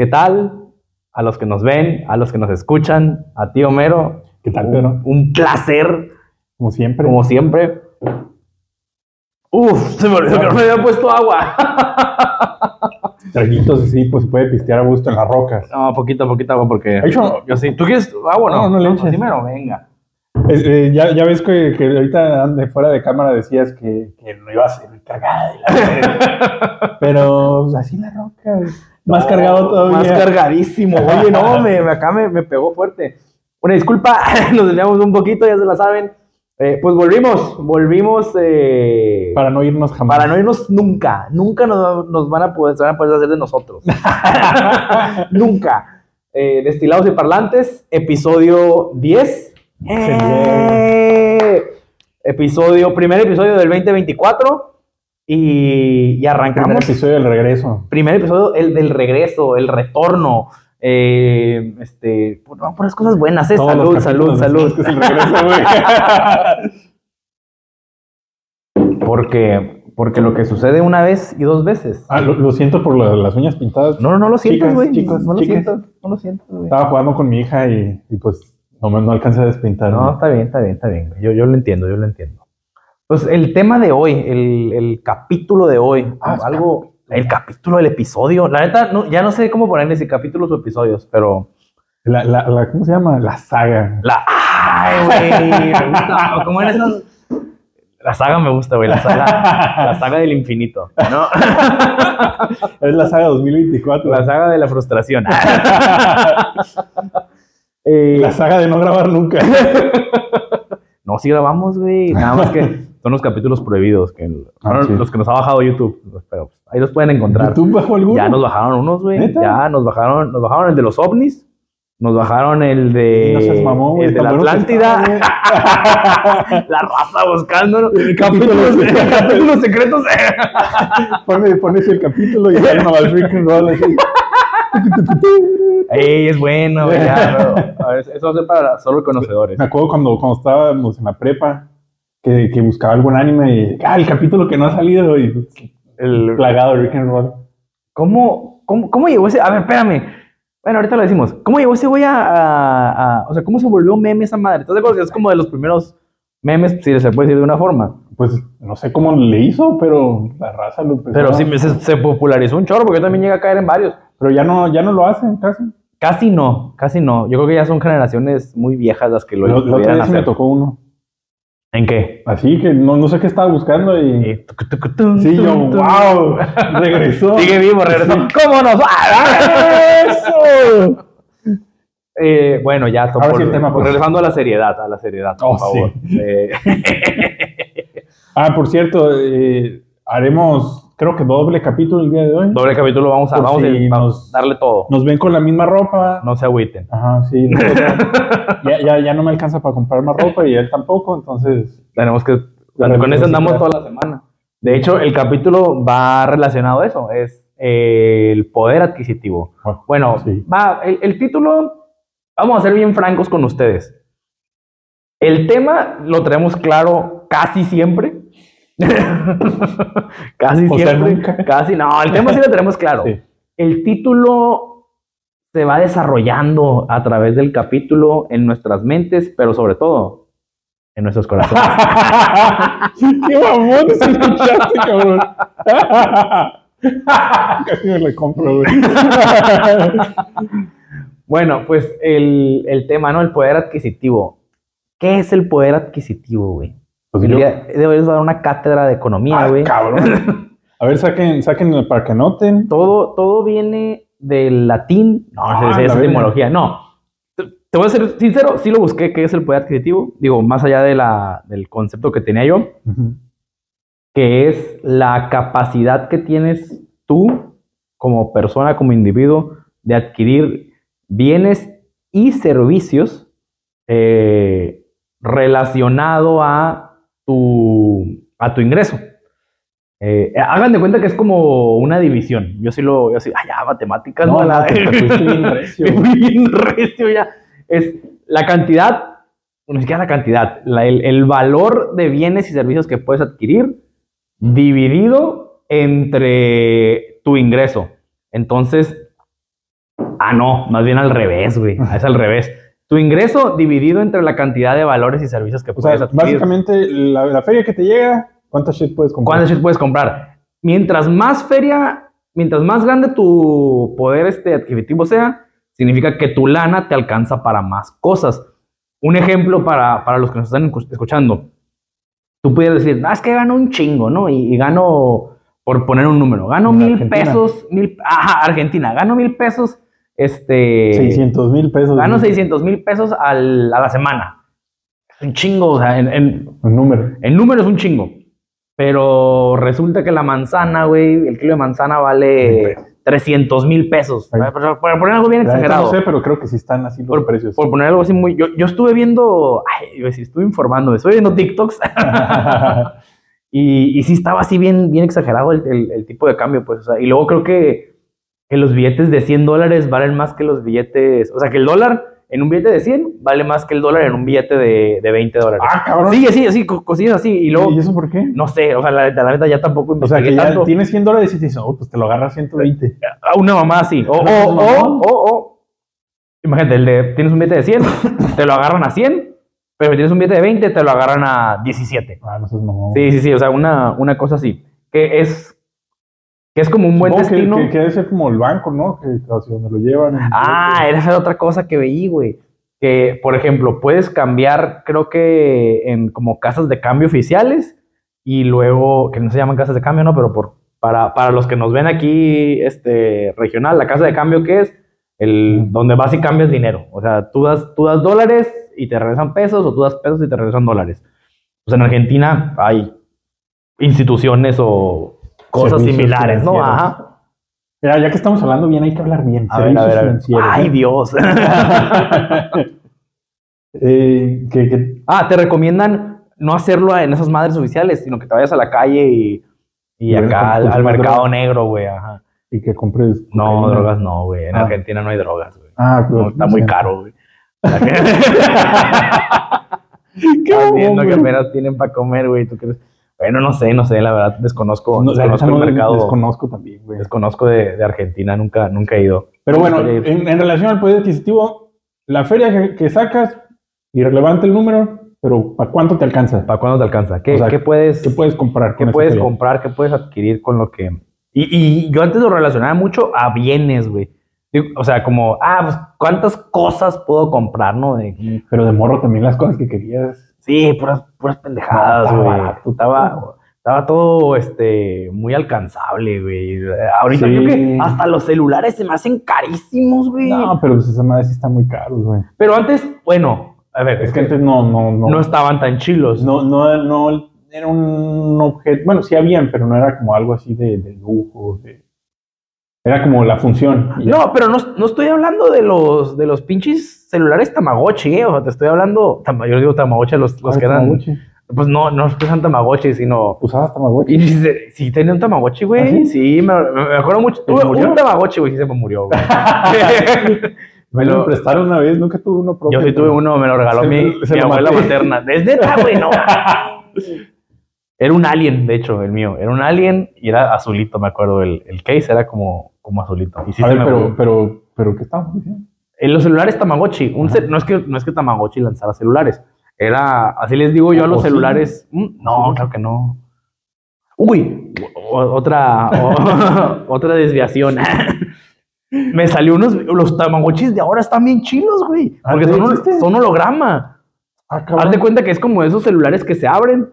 ¿Qué tal? A los que nos ven, a los que nos escuchan, a ti Homero. ¿Qué tal, Pedro? Un placer, Como siempre. como siempre. Uf, se me olvidó que no me había puesto agua. Traguitos así, pues se puede pistear a gusto en las rocas. No, poquito, poquito agua porque hecho, yo sí. ¿Tú quieres agua no? No, no le eches. así mero, venga. es- eh, ya, ya ves que, que ahorita de fuera de cámara decías que, que no iba a ser verga. Pero pues, así la roca. Más No, cargado todavía. Más cargadísimo. Oye, no, me, acá me, me pegó fuerte. Una disculpa, nos desviamos un poquito, ya se la saben. Eh, pues volvimos, volvimos eh, Para no irnos jamás. para no irnos nunca. Nunca nos, nos van a poder, se van a poder hacer de nosotros. nunca. Eh, Destilados y Parlantes, episodio 10. ¡Eh! Episodio, primer episodio del 2024. Y, y Primer arrancamos episodio del regreso. primer episodio, el del regreso, el retorno. Eh, este, por, no, puras cosas buenas, ¿eh? Salud, salud, salud. Porque, porque lo que sucede una vez y dos veces. Ah, lo, lo siento por las uñas pintadas. No, no, no lo Chicas, güey. chicos, No lo siento, no lo siento. Estaba jugando con mi hija y, y, pues no, me- no alcancé a despintar. No, está bien, está bien, está bien. Yo, yo lo entiendo, yo lo entiendo. Pues el tema de hoy, el, el capítulo de hoy, Ah, algo, el capítulo del episodio. La neta, no, ya no sé cómo ponerle si capítulos o episodios, pero La, la, la- ¿Cómo se llama? La saga. La. ¡Ay, güey! Me gusta. ¿Cómo eres esas? La saga me gusta, güey. La saga, la saga del infinito. ¿no? Es la saga 2024. La saga de la frustración. Eh, La saga de no grabar nunca. no, sí grabamos, güey. Nada más que son los capítulos prohibidos. Que, Ah, sí. Los que nos ha bajado YouTube. Pero pues, ahí los pueden encontrar. ¿YouTube bajo alguno? Ya nos bajaron unos, güey. Ya nos bajaron, nos bajaron el de los ovnis. Nos bajaron el de. No seas mamón, el de la no Atlántida. la raza buscando Capítulos- capítulos, capítulos secretos. Pone- Pones el capítulo y sale una freaking roll así. Ey, es bueno, güey, ya, pero, a ver, eso va a ser para solo conocedores. Me acuerdo cuando, cuando estábamos en la prepa que, que buscaba algún anime y ah, el capítulo que no ha salido y El- plagado de Rick and Roll. ¿cómo, cómo, ¿Cómo llegó ese? A ver, espérame. Bueno, ahorita lo decimos. ¿Cómo llegó ese güey a, a- a- O sea, ¿cómo se volvió meme esa madre? ¿Estás de acuerdo que es como de los primeros memes, si se puede decir de una forma? Pues no sé cómo le hizo, pero la raza lo empezó. Pero sí se, se popularizó un chorro, porque yo también llegué a caer en varios. Pero ya no, ya no lo hacen casi. Casi no, casi no. Yo creo que ya son generaciones muy viejas las que lo Lo, me hacer. tocó uno. ¿En qué? Así que no, no sé qué estaba buscando y... Eh, tum, Sí, yo, tum, wow, regresó. Sigue vivo, regresó. ¿Cómo nos va? ¡Eso! Eh, bueno, ya, Ahora sí el tema, pues. regresando a la seriedad, a la seriedad, por Oh, favor. Eh, Ah, por cierto, eh, haremos, creo que doble capítulo el día de hoy. doble capítulo, vamos a, Por vamos, a- si nos- darle todo. Nos ven con la misma ropa. No se agüiten. Ajá, sí. no, ya, ya, ya no me alcanza para comprar más ropa y él tampoco, entonces... Tenemos que. Con eso andamos toda la semana. De hecho, el capítulo va relacionado a eso. Es eh, el poder adquisitivo. Bueno, Sí. va, el, el título, vamos a ser bien francos con ustedes. El tema lo tenemos claro casi siempre. casi O siempre. Casi, no, el tema sí lo tenemos claro. Sí. El título se va desarrollando a través del capítulo en nuestras mentes, pero sobre todo en nuestros corazones. ¡Qué mamón te escuchaste, cabrón! Casi me lo compro, güey. Bueno, pues el, el tema, ¿no? El poder adquisitivo. ¿Qué es el poder adquisitivo, güey? Pues El yo- día de hoy les voy a dar una cátedra de economía, Ah, güey. cabrón. A ver, saquen, saquen para que noten. todo, todo viene del latín. No, Ah, es etimología. No. Te, te voy a ser sincero, sí lo busqué, qué es el poder adquisitivo. Digo, más allá de la, del concepto que tenía yo, que es la capacidad que tienes tú como persona, como individuo, de adquirir bienes y servicios eh, relacionado a tu, a tu ingreso. Eh, hagan de cuenta que es como una división. Yo sí lo, yo sí, ah, ya, matemáticas, No, no, no, la- te- te fuiste bien recio. Bien recio ya. Es la cantidad, ni siquiera la cantidad, la- el, el valor de bienes y servicios que puedes adquirir dividido entre tu ingreso. Entonces, Ah, no, más bien al revés, güey. Es al revés. Tu ingreso dividido entre la cantidad de valores y servicios que O sea, puedes adquirir. básicamente la, la feria que te llega, ¿cuántas shit puedes comprar? ¿Cuántas shit puedes comprar? Mientras más feria, mientras más grande tu poder este adquisitivo sea, significa que tu lana te alcanza para más cosas. Un ejemplo para, para los que nos están escu- escuchando. Tú pudieras decir, ah, es que gano un chingo, ¿no? Y, y gano, por poner un número, gano mil Argentina. pesos, mil, ajá, Argentina, gano mil pesos, este... 600 mil pesos. Gano güey. 600 mil pesos al- a la semana. Es un chingo, o sea, en, en, Un número. en números un chingo. Pero resulta que la manzana, güey, el kilo de manzana vale 300 mil pesos. Para, poner algo bien exagerado. No sé, pero creo que sí están así los por, precios. por poner algo así muy. Yo, yo estuve viendo. Ay, a decir, estuve informándome. Estuve viendo TikToks. y, y sí estaba así bien, bien exagerado el, el- el tipo de cambio, pues. O sea, y luego creo que, que los billetes de 100 dólares valen más que los billetes. O sea, que el dólar en un billete de 100 vale más que el dólar en un billete de, de 20 dólares. ah, cabrón. Sí, así, co- cosillas así. Y luego, ¿Y eso por qué? no sé, o sea, la, la neta ya tampoco O sea, que ya tanto. tienes 100 dólares y te dicen, oh, pues te lo agarras 120. A una mamá así. O, o, ¿No es o, o, o. Imagínate, el de, tienes un billete de 100, te lo agarran a 100, pero si tienes un billete de 20, te lo agarran a 17. Ah, no seas mamón. Sí, sí, sí, o sea, una, una cosa así. Que es, que es como un buen que- destino. Que, que debe ser como el banco, ¿no? Que hacia donde lo llevan. Ah, esa era otra cosa que veí, güey. Que, por ejemplo, puedes cambiar, creo que en como casas de cambio oficiales y luego, que no se llaman casas de cambio, ¿no? Pero por, para, para los que nos ven aquí, este, regional, la casa de cambio, ¿qué es? El, donde vas y cambias dinero. O sea, tú das, tú das dólares y te regresan pesos, o tú das pesos y te regresan dólares. Pues en Argentina hay instituciones o cosas Servicios similares, ¿no? Ajá. Mira, ya que estamos hablando bien, hay que hablar bien. A ver, a ver, a ver. financieros, Ay, ¿eh? Dios. Eh, que, que- Ah, te recomiendan no hacerlo en esas madres oficiales, sino que te vayas a la calle y, y acá al, mercado negro, güey. Ajá. y que compres. No, cocaína. drogas no, güey. En Ah. Argentina no hay drogas, güey. Ah, pero No, está muy caro, güey. ¿Qué viendo que apenas tienen para comer, güey. ¿Tú crees? Bueno, no sé, no sé, la verdad, desconozco, No, desconozco el mercado. Desconozco también, güey. Desconozco de, de Argentina, nunca, nunca he ido. Pero bueno, en, en relación al poder adquisitivo, la feria que, que sacas, irrelevante el número, pero ¿para cuánto te alcanza? ¿para cuándo te alcanza? ¿Qué, O sea, qué puedes, ¿Qué puedes comprar? qué puedes feria? comprar? ¿Qué puedes adquirir con lo que...? Y, y yo antes lo relacionaba mucho a bienes, güey. O sea, como, ah, pues, ¿cuántas cosas puedo comprar, no? De- Pero de morro también las cosas que querías. Sí, puras, puras pendejadas, No, güey. estaba barato. Estaba, estaba todo, este, muy alcanzable, güey. Ahorita Sí. creo que hasta los celulares se me hacen carísimos, güey. No, pero pues esa madre sí está muy caro, güey. Pero antes, bueno, a ver, Es que antes no, no, no. no estaban tan chilos. no, no, no era un objeto. Bueno, sí habían, pero no era como algo así de, de lujo. de- Era como la función. y. No, pero no, no estoy hablando de los, de los pinches celulares Tamagotchi, eh. O sea, te estoy hablando, yo digo Tamagotchi, los, los Ah, que eran. Tamagotchi. Pues no, no sean Tamagotchi, sino. ¿Usabas Tamagotchi? Y sí, sí tenía un Tamagotchi, güey. ¿Ah, sí? sí, me, me acuerdo mucho. ¿Se Tuve un Tamagotchi, güey, sí se me murió, güey. Me lo- lo prestaron una vez, nunca tuve uno propio. Yo sí tuve uno, me lo regaló Se- mi, se mi lo abuela materna. Es neta, güey, no. Era un alien, de hecho, el mío. Era un alien y era azulito, me acuerdo. El, el case era como, como azulito. Y sí A ver, pero, pero, pero, ¿qué estamos diciendo? En los celulares Tamagotchi, un ce- no, es que, no es que Tamagotchi lanzara celulares. Era, así les digo yo a ¿O los celulares. Mm, No, claro que no. Uy, otra, otra desviación. Me salió unos, los Tamagotchis de ahora están bien chilos, güey. Ah, Porque ¿sí son, son holograma. Ah, Haz de cuenta que es como esos celulares que se abren,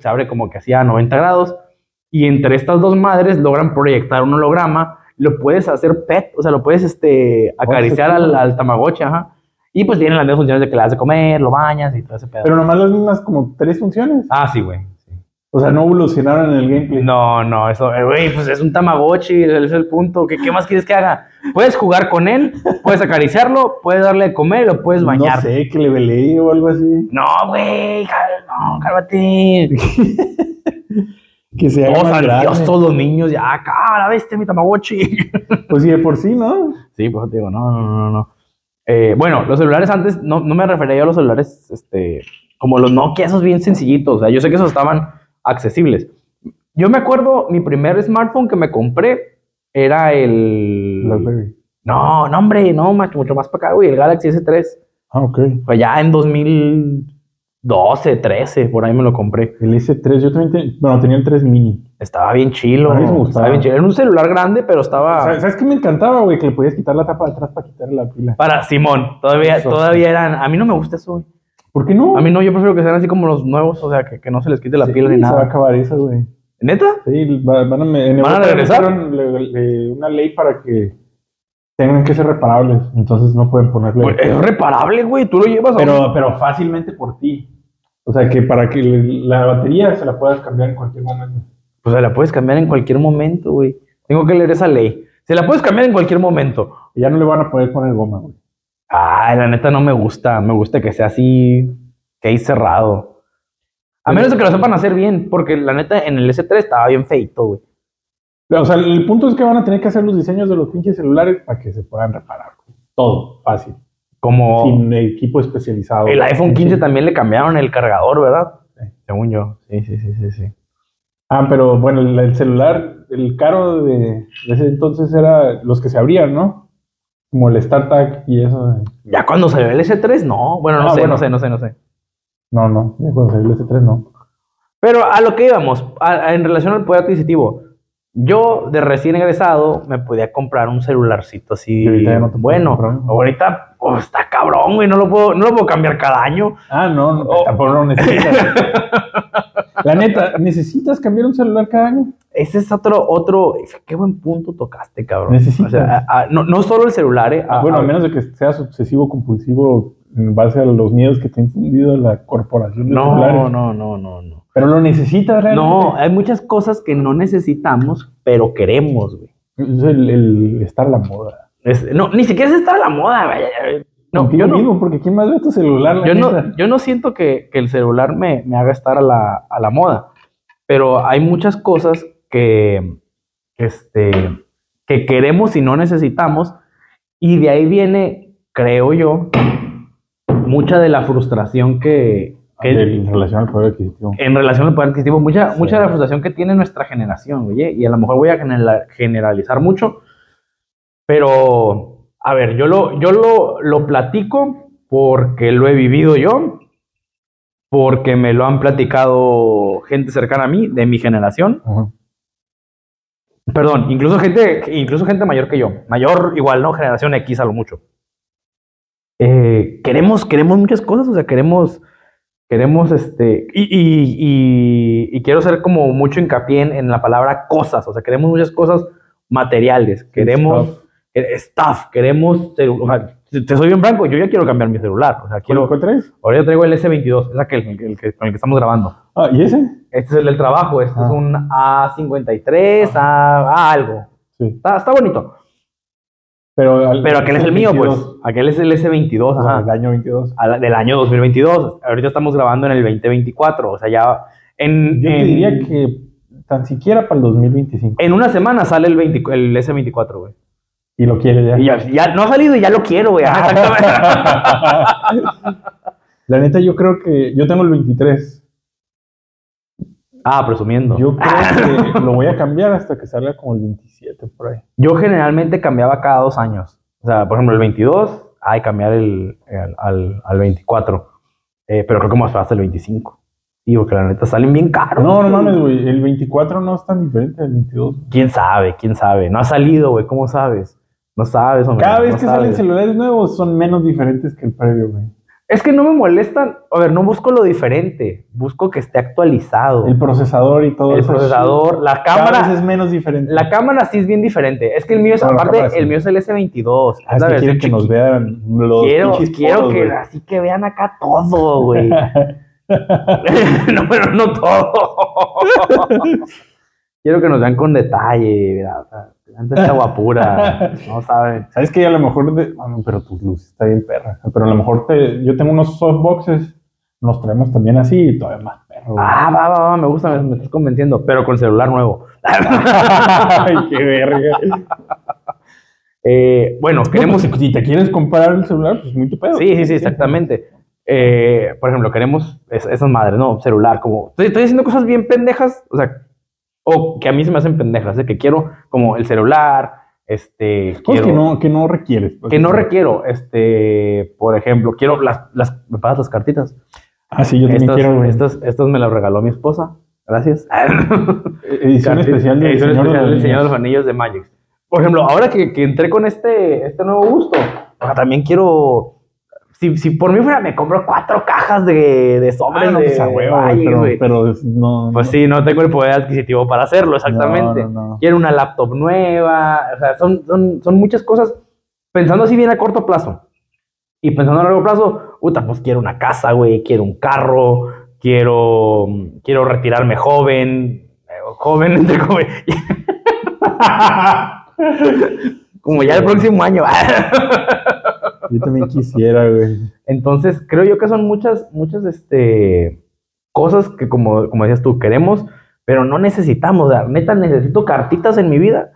se abre como que así a 90 grados, y entre estas dos madres logran proyectar un holograma, lo puedes hacer pet, o sea, lo puedes este, acariciar qué al, al tamagotchi, ajá. Y pues tienen las mismas funciones de que le das de comer, lo bañas y todo ese pedo. Pero nomás las mismas como tres funciones. ah, sí, güey. O sea, no evolucionaron en el gameplay. No, no, eso, eh, güey, pues es un tamagotchi, ese es el punto. ¿Qué, ¿Qué más quieres que haga? Puedes jugar con él, puedes acariciarlo, puedes darle de comer, lo puedes bañar. No sé, que le velé o algo así. No, güey, no, cálmate. Que se haga Todos grande. ansiosos, todos los niños, ya, la bestia, mi Tamagotchi. Pues sí, de por sí, ¿no? sí, pues te digo, no, no, no, no. Eh, bueno, los celulares antes, no, no me refería yo a los celulares, este, como los Nokia, esos bien sencillitos. O sea, yo sé que esos estaban accesibles. Yo me acuerdo, mi primer smartphone que me compré era el. Blackberry. No, no, hombre, no, macho, mucho más para acá, güey. El Galaxy S3. Ah, ok. Pues ya en 2012, 13, por ahí me lo compré. El S3, yo también, bueno, tenía el 3 mini. Estaba bien chilo. A mí me gustaba. Estaba bien chilo. Era un celular grande, pero estaba. ¿Sabes, ¿Sabes qué me encantaba, güey? Que le podías quitar la tapa de atrás para quitarle la pila. Para Simón, todavía, Eso. todavía eran. A mí no me gusta eso, güey. ¿Por qué no? A mí no, yo prefiero que sean así como los nuevos, o sea, que, que no se les quite la Sí, piel ni Se va a nada. acabar eso, güey. ¿Neta? Sí, va- van a, en ¿Van a regresar? le- le- una ley para que tengan que ser reparables. Entonces no pueden ponerle. Pues, es reparable, güey. Tú lo llevas a un- pero, pero fácilmente por ti. O sea, que para que la batería se la puedas cambiar en cualquier momento. Pues se la puedes cambiar en cualquier momento, güey. Tengo que leer esa ley. Se la puedes cambiar en cualquier momento. Ya no le van a poder poner goma, güey. Ay, la neta no me gusta. Me gusta que sea así, que ahí cerrado. A menos de que lo sepan hacer bien, porque la neta en el S3 estaba bien feito, güey. O sea, el punto es que van a tener que hacer los diseños de los pinches celulares para que se puedan reparar. Todo, fácil. Como Sin equipo especializado. el iPhone 15 también le cambiaron el cargador, ¿verdad? Sí. Según yo. Sí, sí, sí, sí, sí. Ah, pero bueno, el, el celular, el caro de, de ese entonces era los que se abrían, ¿no? Como el StarTag y eso. Ya cuando salió el S3, no. Bueno, no Ah, sé, bueno. no sé, no sé, no sé. No, no, ya cuando salió el S3 no. Pero a lo que íbamos, a- a- en relación al poder adquisitivo, yo de recién egresado me podía comprar un celularcito así. Ahorita ya no bueno, comprar ahorita oh, está cabrón, güey, no lo puedo, no lo puedo cambiar cada año. Ah, no, no, Oh. tampoco lo necesitas. La neta, ¿necesitas cambiar un celular cada año? Ese es otro, otro, qué buen punto tocaste, cabrón. Necesitas. O sea, a- a- no, no solo el celular, eh. a- bueno, a- a menos de que seas obsesivo compulsivo en base a los miedos que te ha infundido la corporación de No, celulares. no, no, no, no. Pero lo necesitas realmente. No, hay muchas cosas que no necesitamos, pero queremos, güey. Es el, el estar a la moda. Es- no, ni siquiera es estar a la moda, güey. No, yo no, mismo, porque ¿quién más ve tu celular? la yo no, yo no siento que, que el celular me, me haga estar a la, a la moda, pero hay muchas cosas que, este, que queremos y no necesitamos, y de ahí viene, creo yo, mucha de la frustración que, que- En relación al poder adquisitivo. en relación al poder adquisitivo, mucha, Sí. mucha de la frustración que tiene nuestra generación, oye, y a lo mejor voy a genera- generalizar mucho, pero a ver, yo lo, yo lo, lo platico porque lo he vivido yo, porque me lo han platicado gente cercana a mí, de mi generación, perdón, incluso gente, incluso gente mayor que yo, mayor igual, ¿no? Generación X a lo mucho. Eh, queremos, queremos muchas cosas, o sea, queremos, queremos, este, y, y- y- y quiero hacer como mucho hincapié en, en la palabra cosas, o sea, queremos muchas cosas materiales, queremos Stuff. eh, stuff, queremos, o sea, te soy bien franco, yo ya quiero cambiar mi celular, o sea, ¿Cuál, quiero, cuál traes? ahora traigo el S22, es aquel, el, el que, con el que estamos grabando. Ah, ¿y ese? Este es el del trabajo, este Ah. es un A53, A, A algo. Sí. Está, está bonito. Pero, al- Pero aquel es el mío, pues. 22, Aquel es el S22, o sea, ajá. el año 22. a la- del año 2022. Ahorita estamos grabando en el 2024. O sea, ya en, Yo te en- diría que tan siquiera para el 2025. en una semana sale el, 20 el S24, güey. Y lo quiere ya. Y ya, ya no ha salido y ya lo quiero, güey. Exactamente. La neta, yo creo que yo tengo el 23. Ah, presumiendo. Yo creo que lo voy a cambiar hasta que salga como el 27 por ahí. Yo generalmente cambiaba cada dos años. O sea, por ejemplo, el 22, hay cambiar el, el- al, al 24. Eh, pero creo que más fácil el 25. Digo que la neta salen bien caros. No, no mames, güey. El 24 no es tan diferente del 22. ¿Quién sabe? ¿Quién sabe? No ha salido, güey. ¿Cómo sabes? No sabes, hombre. Cada vez no que salen celulares nuevos son menos diferentes que el previo, güey. Es que no me molestan. A ver, no busco lo diferente. Busco que esté actualizado. El El, procesador y todo eso. procesador, la Cada cámara. vez es menos diferente. La cámara sí es bien diferente. Es que el mío es, aparte, cámara sí. el mío es el S22. Ah, es la que versión que nos chiquita. vean los Quiero, pinches quiero poros, que güey. así que vean acá todo, güey. no, pero no todo. quiero que nos vean con detalle, mira, o sea, antes esta guapura, no saben. Sabes que a lo mejor, de- ah, pero tu luz está bien perra. Pero a lo mejor te, yo tengo unos softboxes, nos traemos también así y todavía más perro. Ah, va, va, va, me gusta, me, me estás convenciendo, pero con celular nuevo. Ay, qué verga. Eh, bueno, No, queremos. pues, si te quieres comprar el celular, pues muy tu pedo. Sí, sí, sí, exactamente. Eh, por ejemplo, queremos es- esas madres, ¿no? Celular, como. Estoy, estoy haciendo cosas bien pendejas, o sea, o que a mí se me hacen pendejas, de que quiero como el celular, Este, Cosas que quiero- no, que no requieres. pues. que no requiero. Este, por ejemplo, quiero las, las, ¿me pasas las cartitas? Ah, sí, yo también Estas, quiero, estas, estas me las regaló mi esposa. Gracias. Edición especial del Edición Señor de especial los del Señor de los Anillos de Magic. Por ejemplo, ahora que, que entré con este, este nuevo gusto, o sea, también quiero. Si, si por mí fuera, me compro cuatro cajas de, de sobres Ah, no, de, pues a huevo, pero, no. Pues no. sí, no tengo el poder adquisitivo para hacerlo, exactamente. No. Quiero una laptop nueva, o sea, son, son, son muchas cosas. Pensando así bien a corto plazo. Y pensando a largo plazo, puta, pues quiero una casa, güey, quiero un carro, quiero, quiero retirarme joven, eh, joven entre joven. Como ya el próximo año. Yo también quisiera, güey. Entonces, creo yo que son muchas, muchas este, cosas que, como, como decías tú, queremos, pero no necesitamos. O sea, neta, necesito cartitas en mi vida.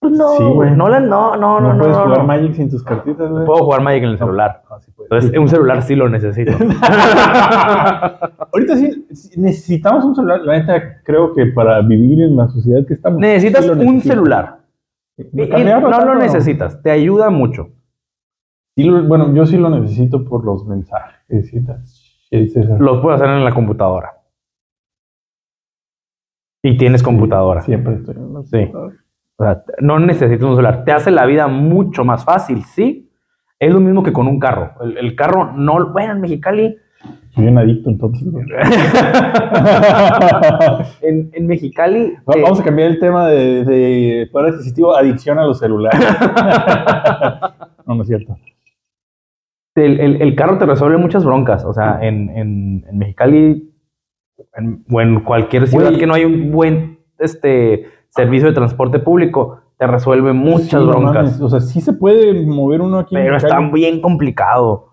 Pues no, Sí, güey. No, no, no, No, no, no. puedes no, jugar no. Magic sin tus cartitas, güey. Puedo jugar Magic en el celular. Ah, sí puedes. Entonces, un celular sí lo necesito. Ahorita sí, necesitamos un celular. La neta, creo que para vivir en la sociedad que estamos. necesitas sí un celular. Y- no lo necesitas, te ayuda mucho. Sí bueno, yo sí lo necesito por los mensajes. y. Los puedes hacer en la computadora. Y tienes computadora. Siempre estoy en la Sí. computadora. O sea, no necesitas un celular. Te hace la vida mucho más fácil, ¿sí? Es lo mismo que con un carro. El, el carro no... Bueno, en Mexicali... Soy un adicto, entonces. En, en Mexicali... Va- eh, Vamos a cambiar el tema de, de poder adquisitivo, adicción a los celulares. no, no es cierto. El, el- el carro te resuelve muchas broncas. O sea, en, en, en Mexicali en- o en cualquier ciudad que no hay un buen este, servicio de transporte público, te resuelve muchas Sí, no broncas. O sea, sí se puede mover uno aquí. en pero está bien complicado.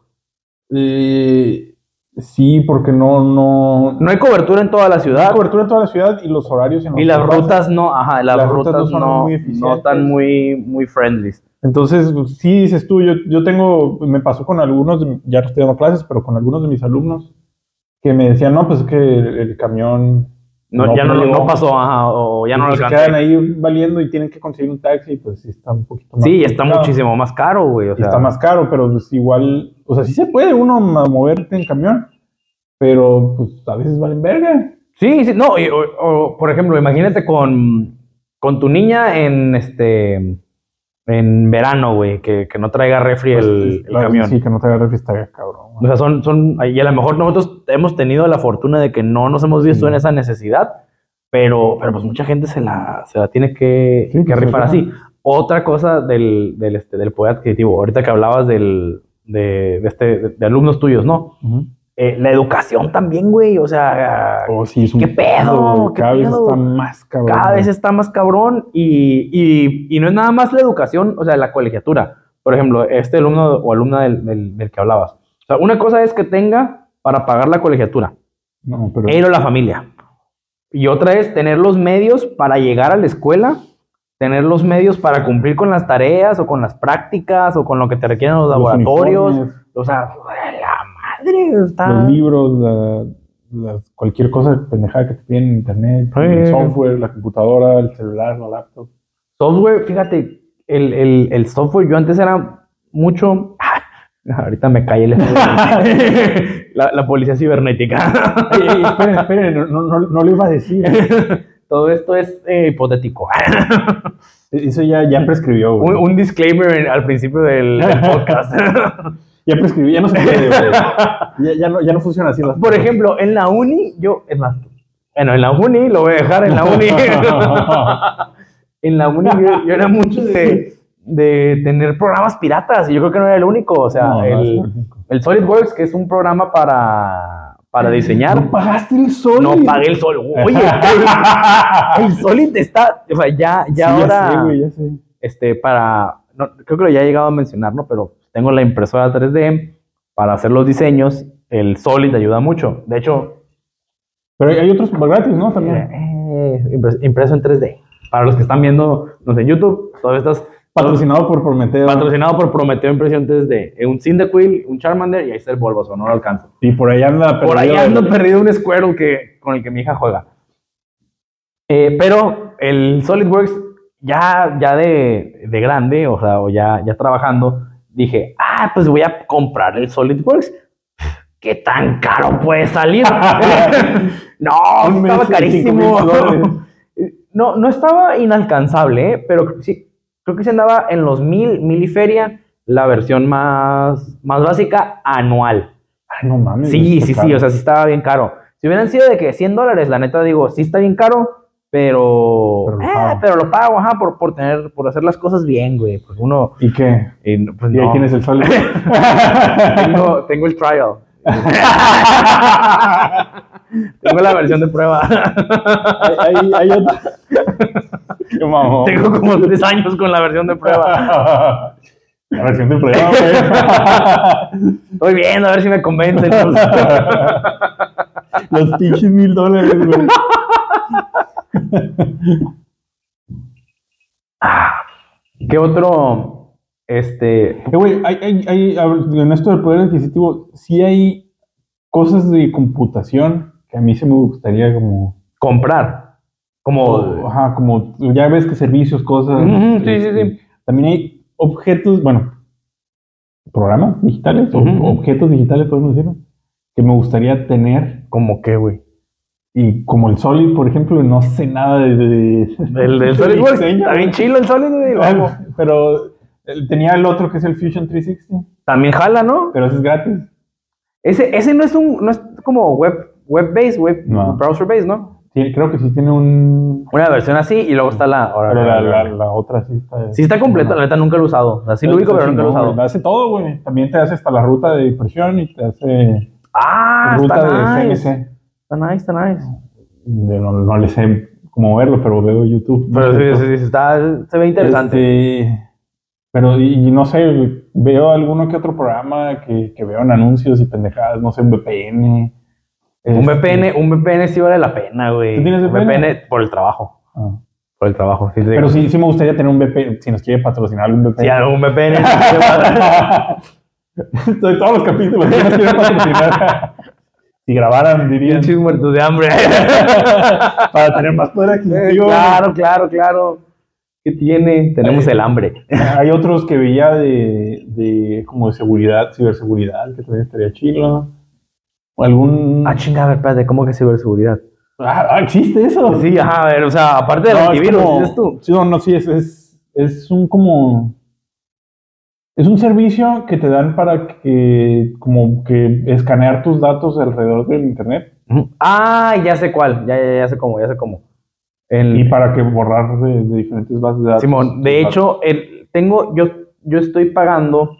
Eh, sí, porque no, no, No hay cobertura en toda la hay ciudad. cobertura en toda la ciudad y los horarios en los Y las rutas no, ajá, las, Las rutas rutas, no son no, muy no están muy, muy friendly. Entonces, sí dices tú, yo, yo tengo, me pasó con algunos, ya no estoy dando clases, pero con algunos de mis alumnos que me decían, no, pues es que el, el camión No, ya no, llegó". no pasó, ajá, o ya no lo se alcancé. quedan ahí valiendo y tienen que conseguir un taxi, pues sí está un poquito más. Sí, está muchísimo más caro, güey. O sea, está más caro, pero pues igual, o sea, sí se puede uno moverte en camión, pero pues a veces valen verga. Sí, sí, no, y- o, o, por ejemplo, imagínate con, con tu niña en este en verano, güey, que, que no traiga refri el, Pues, el la- camión. Sí, que no te haga refri está cabrón. O sea, son, son, y a lo mejor nosotros hemos tenido la fortuna de que no nos hemos visto Sí. en esa necesidad, pero, pero pues mucha gente se la, se la tiene que, Sí, que pues, rifar así. Otra cosa del, del, este, del poder adquisitivo, ahorita que hablabas del, de, de este, de, de alumnos tuyos, ¿no? Ujú. Eh, la educación también, güey, o sea, Oh, sí, es un ¿Qué pedo? güey, ¿Qué Cada vez está más cabrón. cada vez está más cabrón y, y, y no es nada más la educación, o sea, la colegiatura. Por ejemplo, este alumno o alumna del, del, del que hablabas. O sea, una cosa es que tenga para pagar la colegiatura, No, pero él o la familia. Y otra es tener los medios para llegar a la escuela, tener los medios para cumplir con las tareas o con las prácticas o con lo que te requieren los los laboratorios. uniformes, o sea, madre está... los libros, la- las- cualquier cosa pendejada que te piden en internet, Sí. el software, la computadora, el celular, la laptop. Software, fíjate, el, el, el software, yo antes era mucho. Ahorita me cae el la, la policía cibernética. Ey, ey, esperen, esperen, no, no, no lo iba a decir. Todo esto es eh, hipotético. Eso ya, ya prescribió, güey. un, un disclaimer en- al principio del, del podcast. Ya prescribió, ya no se puede. Ya, ya no, ya no funciona así. las Por cosas. ejemplo, en la uni, yo, es más, bueno, en la uni, lo voy a dejar en la uni. en la uni yo, yo era mucho de, de tener programas piratas y yo creo que no era el único. O sea, No, el, el SolidWorks, que es un programa para, para diseñar. ¿No pagaste el sol? No pagué el sol. Oye, el, el Solid está, o sea, ya, ya Sí, ahora, sé, güey, ya sé. este, para, no, creo que lo ya he llegado a mencionar, ¿no? Pero tengo la impresora 3D para hacer los diseños. El Solid ayuda mucho. De hecho, Pero hay otros gratis, ¿no? También. eh, impres- impreso en 3D. Para los que están viendo, no sé, en YouTube, todavía estás Patrocinado por Prometeo. patrocinado por Prometeo Impresión 3D. Eh, Un Cyndaquil, un Charmander y ahí está el Bulbasaur, no lo alcanzo. Y por ahí anda. Por ahí perdido el- perdido un Squirtle que, con el que mi hija juega. Eh, pero el SolidWorks ya, ya de, de grande, o sea, o ya, ya trabajando, dije, ah, pues voy a comprar el SolidWorks. ¿Qué tan caro puede salir? no, Un estaba carísimo. 5,000 dólares. No, no estaba inalcanzable, ¿eh? pero sí, creo que se andaba en los mil, mil y feria, la versión más, más básica anual. Ay, no mames. Sí, sí, sí, o sea, sí estaba bien caro. Si hubieran sido de que 100 dólares, la neta digo, sí está bien caro, pero. Pero lo eh, pago. pero lo pago, ajá, por, por tener, por hacer las cosas bien, güey. Pues uno. ¿Y qué? y pues ¿Y ahí no. tienes el sol? tengo, tengo el trial. tengo la versión de prueba. hay, hay, hay otro. Qué mamón. tengo como tres años con la versión de prueba. La versión de prueba, güey. Estoy viendo a ver si me convencen. Los pinches mil dólares, güey. ¿Qué otro? Este. Eh, güey, hay, hay, hay, en esto del poder adquisitivo, sí hay cosas de computación que a mí se me gustaría como... Comprar. Como. o- ajá, como, ya ves que servicios, cosas... Sí, sí, este, sí. También hay objetos, bueno, programas digitales, o objetos digitales, podemos decirlo, que me gustaría tener. ¿Cómo qué, güey? Y como el Solid, por ejemplo, no sé nada de... de- Del, del de SolidWorks. diseño, Está bien güey. chilo el Solid, güey. Pero tenía el otro que es el Fusion 360, También jala, ¿no? pero ese es gratis. Ese, ese no es un, no es como web, web base, web, No. browser base, ¿no? Sí, creo que sí tiene un... Una versión así y luego está la. ahora, Pero la, ahora, la, la otra sí está... Sí está completo, la neta nunca lo he usado. O sea, sí lo ubico, pero nunca lo he usado. Hace todo, güey. También te hace hasta la ruta de impresión y te hace Ah, ruta está de nice. CNC. Está nice, está nice. No, no le sé cómo verlo, pero veo YouTube. Pero No sí, sí, sí, está, se ve interesante. Este, pero, y, y no sé, veo alguno que otro programa que, que veo en anuncios y pendejadas, no sé, un VPN. Un Este, VPN, un VPN sí vale la pena, güey. ¿Tú tienes Un VPN? por el trabajo. ah. Por el trabajo, sí. Pero sí, sí me gustaría tener un VPN, si nos quiere patrocinar algún VPN. Sí, algún VPN. De todos los capítulos que nos patrocinar. si grabaran, dirían. Pinches muertos de hambre. para tener más poder Eh, adquisitivo. claro, claro, claro. ¿Qué tiene? Tenemos Eh, el hambre. Hay otros que veía de, de como de seguridad, ciberseguridad, que también estaría chido. O algún. Ah, chingada, a ver, espérate, ¿cómo que ciberseguridad? Ah, ah, existe eso. Sí, ajá, a ver, o sea, aparte del No, antivirus, dices tú. Sí, no, no, sí, es, es, es un como. Es un servicio que te dan para que, como que escanear tus datos alrededor del internet. Ah, ya sé cuál, ya, ya, ya sé cómo, ya sé cómo. El- y para que borrar de, de diferentes bases de datos. Simón, de hecho, el, tengo, yo, yo estoy pagando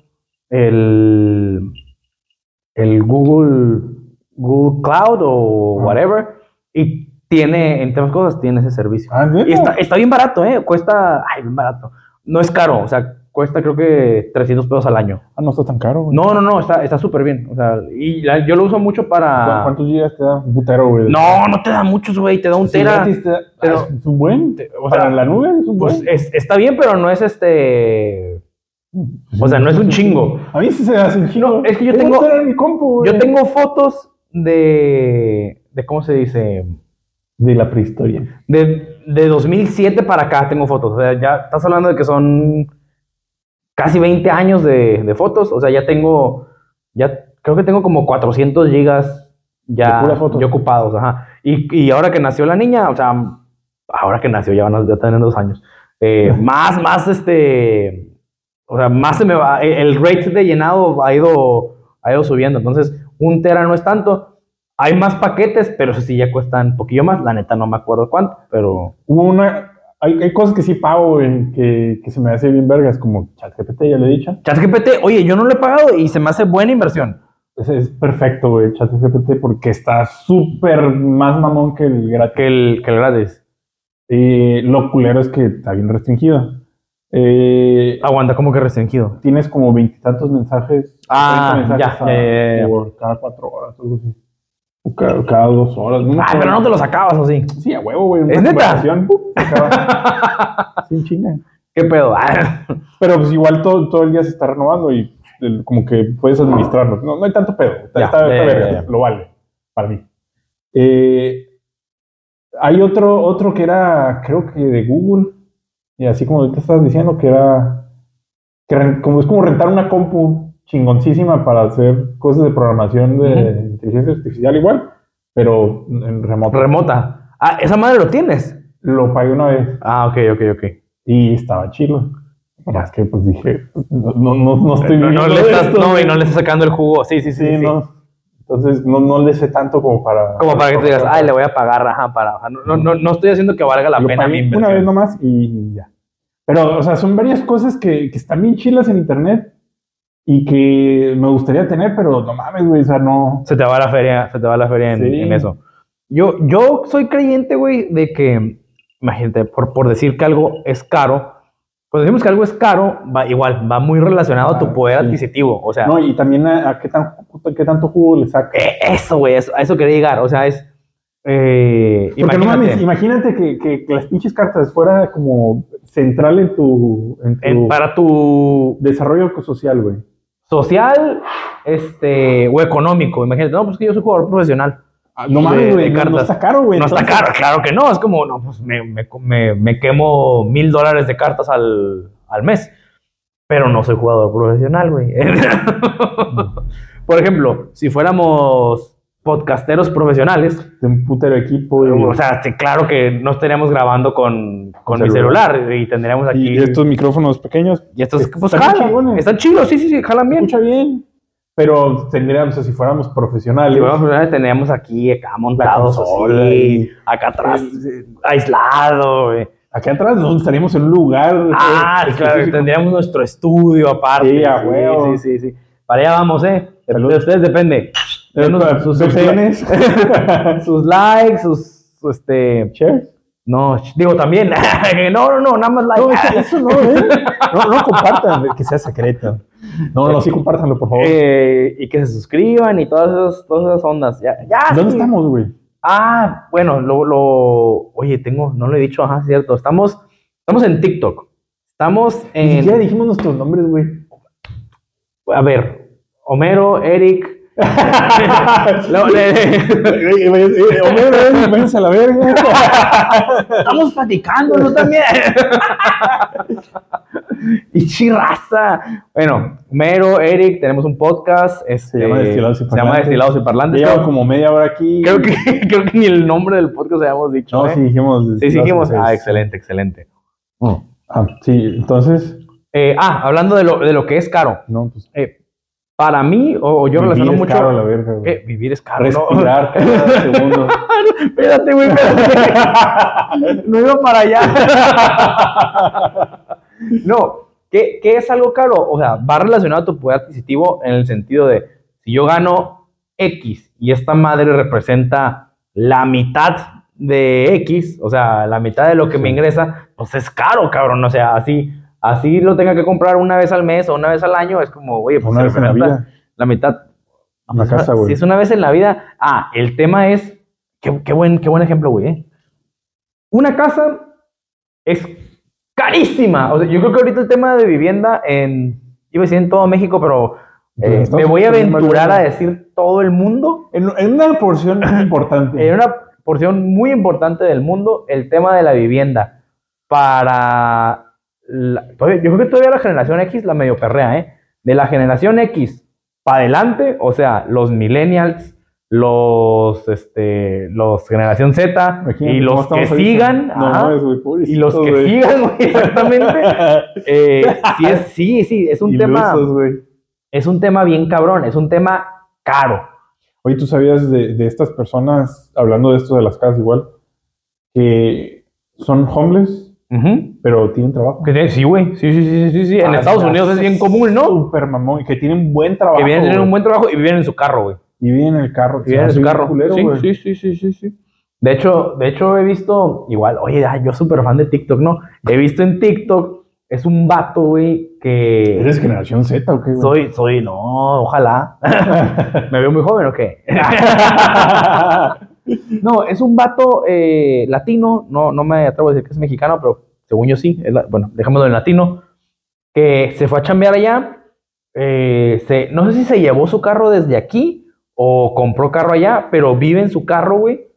el, el Google, Google Cloud o Ah. whatever, y tiene, entre otras cosas, tiene ese servicio. Ah, ¿en Y está, está bien barato, ¿eh? Cuesta, ay, bien barato. No es caro, o sea, cuesta creo que 300 pesos al año. Ah, no está tan caro. güey. No, no, no, está está súper bien. O sea, y la- yo lo uso mucho ¿Cu- para... ¿Cuántos gigas te da? Un putero, güey. No, no te da muchos, güey, te da un Sí, tera. te da- Ah, es un buen. o para sea, la nube es un Pues buen. es- está bien, pero no es este... O sea, no es un chingo. A mí sí se hace un chingo. No, es que yo tengo- en mi compu. Yo tengo fotos de... de ¿Cómo se dice? De la prehistoria. De, de 2007 para acá tengo fotos. O sea, ya estás hablando de que son casi 20 años de, de fotos. O sea, ya tengo, ya creo que tengo como 400 gigas ya, ocupados. Ajá. Y, y ahora que nació la niña, o sea, ahora que nació, ya van a ya tienen dos años. eh, más, más este, o sea, más se me va, el rate de llenado ha ido, ha ido subiendo. Entonces, un tera no es tanto. Hay más paquetes, pero eso sí ya cuestan un poquillo más. La neta no me acuerdo cuánto, pero Hubo una. Hay, hay cosas que sí pago, güey, que, que se me hace bien vergas, como ChatGPT, ya le he dicho. ChatGPT, oye, yo no lo he pagado y se me hace buena inversión. Es, es perfecto, güey, ChatGPT, porque está súper más mamón que el gratis. Que el, que el gratis. Y lo culero es que está bien restringido. Eh, Aguanta como que restringido. tienes como veintitantos mensajes. Ah, 30 mensajes ya, ya. por cada cuatro horas, algo así. Cada, cada dos horas. no acuerdo. pero no te lo sacabas así. Sí, a huevo, güey. ¿Es neta? Sin chinga. ¿Qué pedo? Ah, Pero pues igual todo, todo el día se está renovando y el- como que puedes administrarlo. No, no hay tanto pedo. Está, Ya, está- ya, está ya, verga, ya. Lo vale, para mí. Eh, hay otro, otro que era, creo que de Google, Y así como te estabas diciendo que era, que como es como rentar una compu chingoncísima para hacer cosas de programación de Ujú. inteligencia artificial igual, pero en remoto. Remota. Ah, esa madre lo tienes. Lo pagué una vez Ah, ok, ok, ok. y estaba chido. Más que pues dije, no, no, no, no estoy No, no le estás, esto, no, y no le estás sacando el jugo. Sí, sí, sí. Sí, sí. Entonces no, no le sé tanto como para... Como para que te digas, ay, le voy a pagar, ajá, para. No, no, no, estoy haciendo que valga la Lo pena mi una vez nomás y ya. Pero, o sea, son varias cosas que, que están bien chilas en internet y que me gustaría tener, pero no mames, güey, o sea, no. Se te va la feria, se te va la feria en, Sí. en eso. Yo, yo soy creyente, güey, de que, imagínate, por, por decir que algo es caro, cuando decimos que algo es caro, va igual, va muy relacionado a tu Ah, poder sí. adquisitivo. O sea, No, y también a, a qué, tan, qué tanto jugo le saca. eh, eso, güey, eso, a eso quería llegar. O sea, es. eh, Porque no imagínate, mames, imagínate que, que- que las pinches cartas fuera como central en tu, en tu en- para tu desarrollo social, güey. Social este, o económico, imagínate, no, pues que yo soy jugador profesional. Ah, No mames, güey, no, no está caro, güey. No está caro, claro que no. Es como, no, pues me, me, me- me quemo mil dólares de cartas al, al mes. Pero no soy jugador profesional, güey. Por ejemplo, si fuéramos podcasteros profesionales, De un putero equipo. y- o sea, claro que no estaríamos grabando con, con mi celular. celular y tendríamos aquí. y estos micrófonos pequeños y estos, están pues bien jalan. Están chilos, sí, sí, sí, jalan bien. escucha bien. Pero tendríamos, o sea, si fuéramos profesionales. Si fuéramos profesionales, tendríamos aquí acá montados consola así, y- acá atrás, aislado, güey. Aquí atrás no estaríamos en un lugar. Ah, eh, claro, específico. tendríamos nuestro estudio aparte. Sí, a huevo. Sí, sí, sí. Para allá vamos, ¿eh? De ustedes depende. Sus, ¿dos sus, sus likes, sus, su, este... Che. No, digo también. no, no, no, nada más like. No, eso, eso no, ¿eh? No, no compartan, que sea secreto. No, no, sí compártanlo, por favor. Eh, y que se suscriban y todas esas, todas esas ondas. Ya, ya, ¿Dónde sí. estamos, güey? Ah, bueno, lo, lo... Oye, tengo... No lo he dicho, ajá, cierto. Estamos, estamos en TikTok. Estamos Ni en... siquiera dijimos nuestros nombres, güey. A ver, Homero, Eric... Le- Homero, a la verga. Estamos platicando, ¿no? También. y chirraza. Bueno, Mero, Eric, tenemos un podcast. Este, Se llama Destilados y Se llama Parlantes. Destilados y Parlantes. Lleva Creo, como media hora aquí. creo que, creo que ni el nombre del podcast habíamos dicho. No, ¿eh? sí dijimos. Sí, sí, dijimos. Ah, Parlantes. excelente, excelente. Ah, sí, entonces. Eh, ah, hablando de lo, de lo que es caro. No, pues. Eh, para mí, o, o yo vivir relaciono es mucho. caro, la verga, güey. Eh, vivir es caro. ¿no? Respirar cada segundo. espérate, güey, espérate. no iba para allá. no, ¿qué, qué es algo caro? O sea, va relacionado a tu poder adquisitivo en el sentido de, si yo gano X y esta madre representa la mitad de X, o sea, la mitad de lo que me ingresa, pues es caro, cabrón. O sea, así, así lo tenga que comprar una vez al mes o una vez al año, es como, oye, pues Una vez en la vida. la mitad. Una O sea, casa, güey. Si es una vez en la vida. Ah, el tema es. Qué, qué buen, qué buen ejemplo, güey. ¿eh? Una casa es carísima. O sea, yo creo que ahorita el tema de vivienda en. Iba a decir en todo México, pero. Pues eh, me voy a aventurar a decir todo el mundo. En, en una porción importante. En una porción muy importante del mundo, el tema de la vivienda. Para. La- yo creo que todavía la generación X la medio perrea, ¿eh? De la generación X para adelante, o sea, los millennials, los, este, los generación Z y los que sigan, No, ajá, güey, y los que sigan, güey, exactamente. eh, sí, es, sí, sí, es un tema, es un tema bien cabrón, es un tema caro. Oye, ¿tú sabías de, de estas personas, hablando de esto de las casas igual, que son homeless, Ujú. pero tienen trabajo? Que Sí, güey, sí, sí, sí, sí, sí. En Ah, Estados ya Unidos es bien común, ¿no? Súper mamón, y que tienen buen trabajo. Que vienen a tener un buen trabajo y viven en su carro, güey. Y viven en el carro. Que viven en su carro. culero, sí, sí, sí, sí, sí, sí. De hecho, de hecho he visto, igual, oye, ay, yo súper fan de TikTok, ¿no? He visto en TikTok, es un vato, güey, que... ¿Eres generación Z o qué, güey? Soy, soy, no, ojalá. ¿Me veo muy joven o qué? no, es un vato eh, latino, no, no me atrevo a decir que es mexicano, pero según yo sí, bueno, dejémoslo en latino, que se fue a chambear allá, eh, se, no sé si se llevó su carro desde aquí o compró carro allá, pero vive en su carro, güey.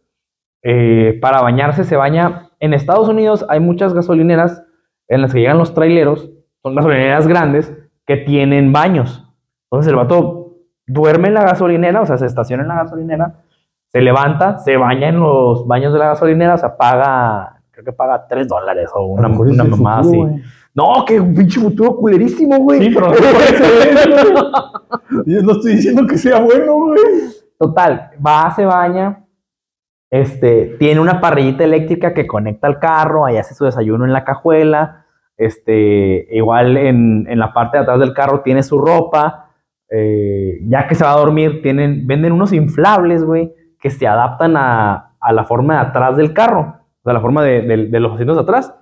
Eh, para bañarse se baña. En Estados Unidos hay muchas gasolineras en las que llegan los traileros, son gasolineras grandes que tienen baños. Entonces el vato duerme en la gasolinera, o sea, se estaciona en la gasolinera, se levanta, se baña en los baños de la gasolinera, o sea, paga, creo que paga 3 dólares o una, ese una futuro, así. No, qué pinche futuro culerísimo, güey. Sí, pero no güey. Yo no estoy diciendo que sea bueno, güey. Total, va, se baña, este, tiene una parrillita eléctrica que conecta al carro, ahí hace su desayuno en la cajuela, este, igual en, en la parte de atrás del carro tiene su ropa, eh, ya que se va a dormir, tienen, venden unos inflables, güey, que se adaptan a, a la forma de atrás del carro, o sea, la forma de, de- de los asientos de atrás,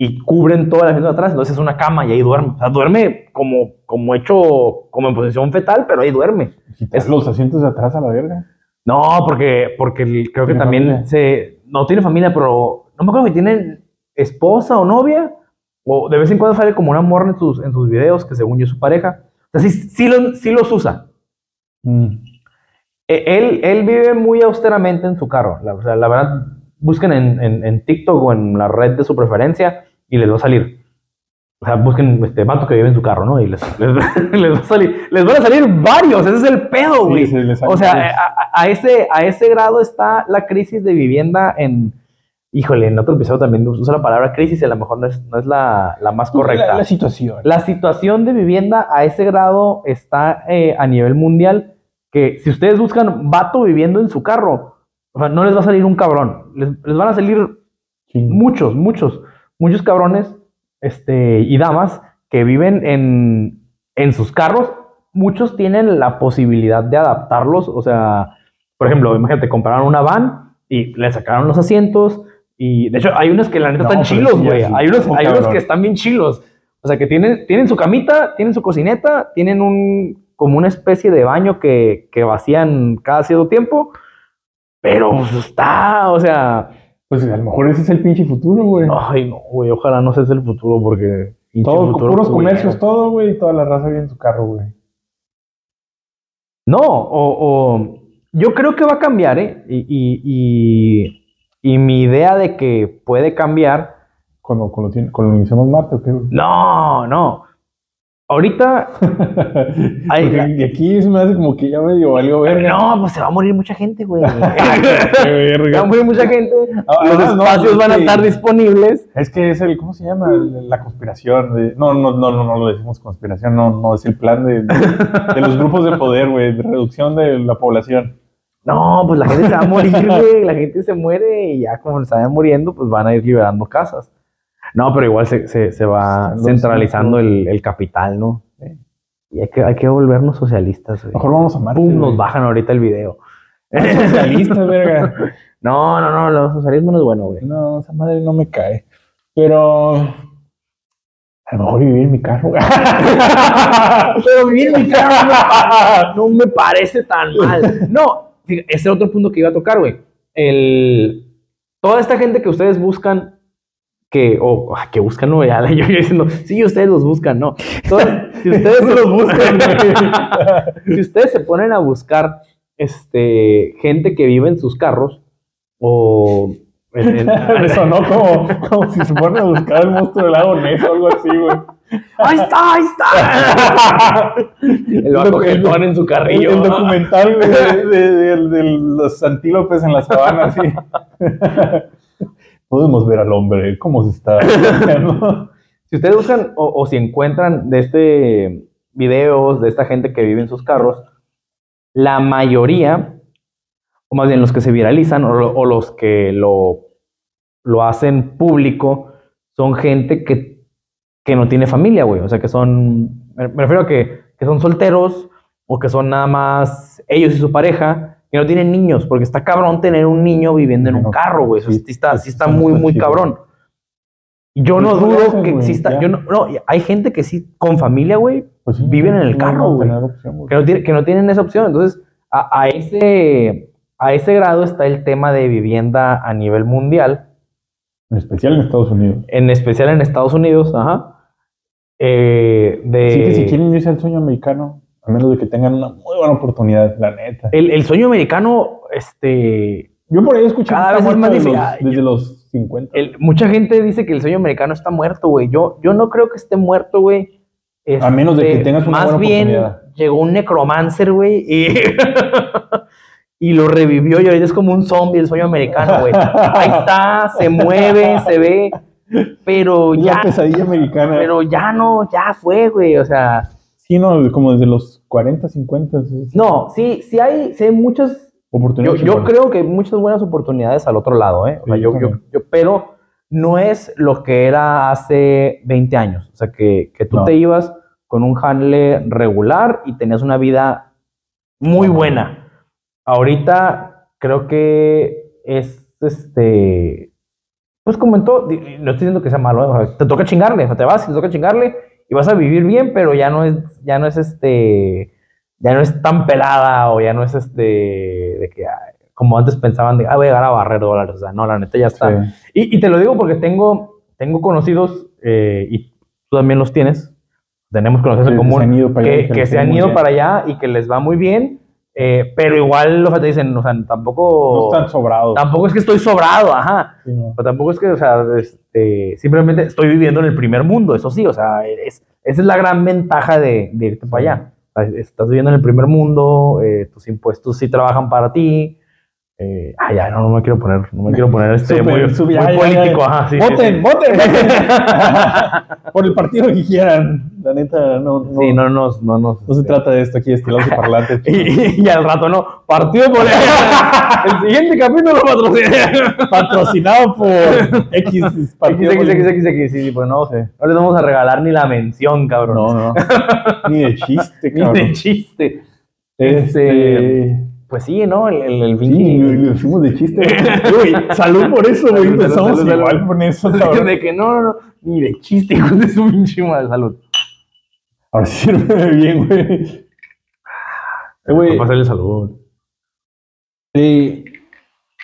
y cubren toda la asiento de atrás, entonces es una cama y ahí duerme, o sea, duerme como, como hecho, como en posición fetal, pero ahí duerme. Es los asientos de atrás a la verga. No, porque, porque el- creo que ¿Tiene también familia? se. No tiene familia, pero no me acuerdo si tienen esposa o novia. O de vez en cuando sale como una morra en sus, en sus videos, que según yo es su pareja. O sea, sí, sí, los, sí los usa. Mm. E- Él, él vive muy austeramente en su carro. La, o sea, la verdad, busquen en, en, en TikTok o en la red de su preferencia y les va a salir. O sea, busquen este vato que vive en su carro, ¿no? Y les, les, les va a salir. Les van a salir varios. Ese es el pedo, güey. sí, O sea, a, a- a ese, a ese grado está la crisis de vivienda en... Híjole, en otro episodio también usa la palabra crisis y a lo mejor no es, no es la, la más correcta. La, la situación. La situación de vivienda a ese grado está eh, a nivel mundial que si ustedes buscan vato viviendo en su carro, o sea, no les va a salir un cabrón. Les, les van a salir Sí. muchos, muchos, muchos cabrones este, y damas que viven en, en sus carros. Muchos tienen la posibilidad de adaptarlos. O sea, por ejemplo, imagínate, compraron una van y le sacaron los asientos. Y de hecho, hay unos que la neta No, están chilos, güey. sí, hay unos, hay unos que están bien chilos. O sea, que tienen, tienen su camita, tienen su cocineta, tienen un como una especie de baño que, que vacían cada cierto tiempo. Pero pues, está, o sea, Pues a lo mejor ese es el pinche futuro, güey. Ay, no, güey, ojalá no sea ese el futuro porque... pinche Todo, futuro puros comercios, todo, güey. y Toda la raza vive en su carro, güey. No, o, o- yo creo que va a cambiar, ¿eh? Y, y, y, y mi idea de que puede cambiar... Cuando coloni- colonicemos Marte, ¿o qué? No, no. Ahorita... Ay, aquí se me hace como que ya medio valió verga. No, pues se va a morir mucha gente, güey. Qué se va a morir mucha gente. Ah, Los no, espacios es van a que- estar disponibles. Es que es el, ¿cómo se llama? La conspiración. de- no, no, no, no, no lo decimos conspiración, no, no, es el plan de, de los grupos de poder, güey, de reducción de la población. No, pues la gente se va a morir, güey. La gente se muere y ya como se vayan muriendo, pues van a ir liberando casas. No, pero igual se, se, se va Los- centralizando el, el capital, ¿no? Y hay que, hay que volvernos socialistas, güey. Mejor vamos a Marte. Pum, nos bajan ahorita el video. Socialistas, verga. No, no, no, el socialismo no es bueno, güey. No, esa madre no me cae. Pero. A lo mejor vivir en mi carro. Pero vivir en mi carro no, no me parece tan mal. No, ese es otro punto que iba a tocar, güey. El, toda esta gente que ustedes buscan, que, o ah, que buscan, no, ya yo, diciendo, sí, ustedes los buscan, no. Todas- si ustedes los buscan, si ustedes se ponen a buscar este, gente que vive en sus carros, o en- en- Me sonó como, como si se fueran a buscar el monstruo del lago Ness o algo así, güey. ¡Ahí está! ¡Ahí está! El jetón en su carrillo. el documental güey, de, de- de- de los antílopes en la sabana, sí. Podemos ver al hombre cómo se está. Si ustedes buscan o, o si encuentran de este videos de esta gente que vive en sus carros, la mayoría, o más bien los que se viralizan o, o los que lo, lo hacen público, son gente que, que no tiene familia, güey. O sea, que son, me me refiero a que, que son solteros o que son nada más ellos y su pareja, que no tienen niños, porque está cabrón tener un niño viviendo en un carro, güey. Eso sí, sí está, sí está sí, muy, muy cabrón. Yo ¿Y no dudo hacen, que exista. Ya. Yo no, no, hay gente que sí, con familia, güey, Pues sí, Viven en el no, carro, güey. que no, que no tienen esa opción. Entonces, a, a ese, a ese grado está el tema de vivienda a nivel mundial, En especial en Estados Unidos. en especial en Estados Unidos. Ajá. Eh, de, Así que si quieren irse al sueño americano, a menos de que tengan una muy buena oportunidad, la neta. el, el sueño americano, este, Yo por ahí escuché Cada vez es más desde los, desde los 50. El- mucha gente dice que el sueño americano está muerto, güey. Yo, yo no creo que esté muerto, güey. A menos de que Este, tengas una Más buena bien oportunidad. llegó un necromancer, güey, y, y lo revivió y ahorita es como un zombie el sueño americano, güey. Ahí está, se mueve, se ve, pero ya, la pesadilla americana. pero ya no, ya fue, güey. O sea, Sí, no, como desde los 40, 50. sí, sí. no, sí, sí hay, sí hay muchas Yo, Oportunidades. yo chingonas. creo que hay muchas buenas oportunidades al otro lado, ¿eh? O sea, Sí, yo, yo- yo- pero no es lo que era hace 20 años. O sea, que, que tú No. te ibas con un handle regular y tenías una vida muy buena. Ahorita creo que es este. Pues como en todo, no estoy diciendo que sea malo, ¿eh? O sea, te toca chingarle, o sea, te vas y te toca chingarle y vas a vivir bien, pero ya no es, ya no es este, ya no es tan pelada o ya no es este, de que, como antes pensaban de, ah, voy a llegar a barrer dólares, o sea, no, la neta ya está. Sí. Y, y te lo digo porque tengo, tengo conocidos, eh, y tú también los tienes, tenemos conocidos en Que se común, han ido para allá y que, que que se han ido para allá y que les va muy bien, eh, pero igual, o sea, te dicen, o sea, No tampoco, están sobrados. tampoco es que estoy sobrado, ajá. Sí, no. Pero tampoco es que, o sea, este, simplemente estoy viviendo en el primer mundo, eso sí, o sea, es, esa es la gran ventaja de, de irte para allá. O sea, estás viviendo en el primer mundo, eh, tus impuestos sí trabajan para ti. Eh, ah, ya, no, no me quiero poner, no me quiero poner este Súper, muy, ya, político, ya. ajá, sí, sí, voten, sí. voten. Por el partido que quieran. La neta, no, no, Sí, no nos, no nos. no se trata de esto aquí, estilados y parlantes. Y, y al rato no, partido por el siguiente capítulo patrocina. Patrocinado por X partido. XXXXX, sí, sí, pues no, no les vamos a regalar ni la mención, cabrón. No, no. Ni de chiste, Ni cabrón. de chiste. Este. Pues sí, ¿no? El, el, el Sí, pinche- lo hicimos de chiste. Güey, salud por eso, güey. Empezamos igual con eso, cabrón. de que no, no, no, ni de chiste, hijos de su pinche madre, salud. Ahora sí sirve bien, güey. Eh, Güey, Pasarle salud. eh,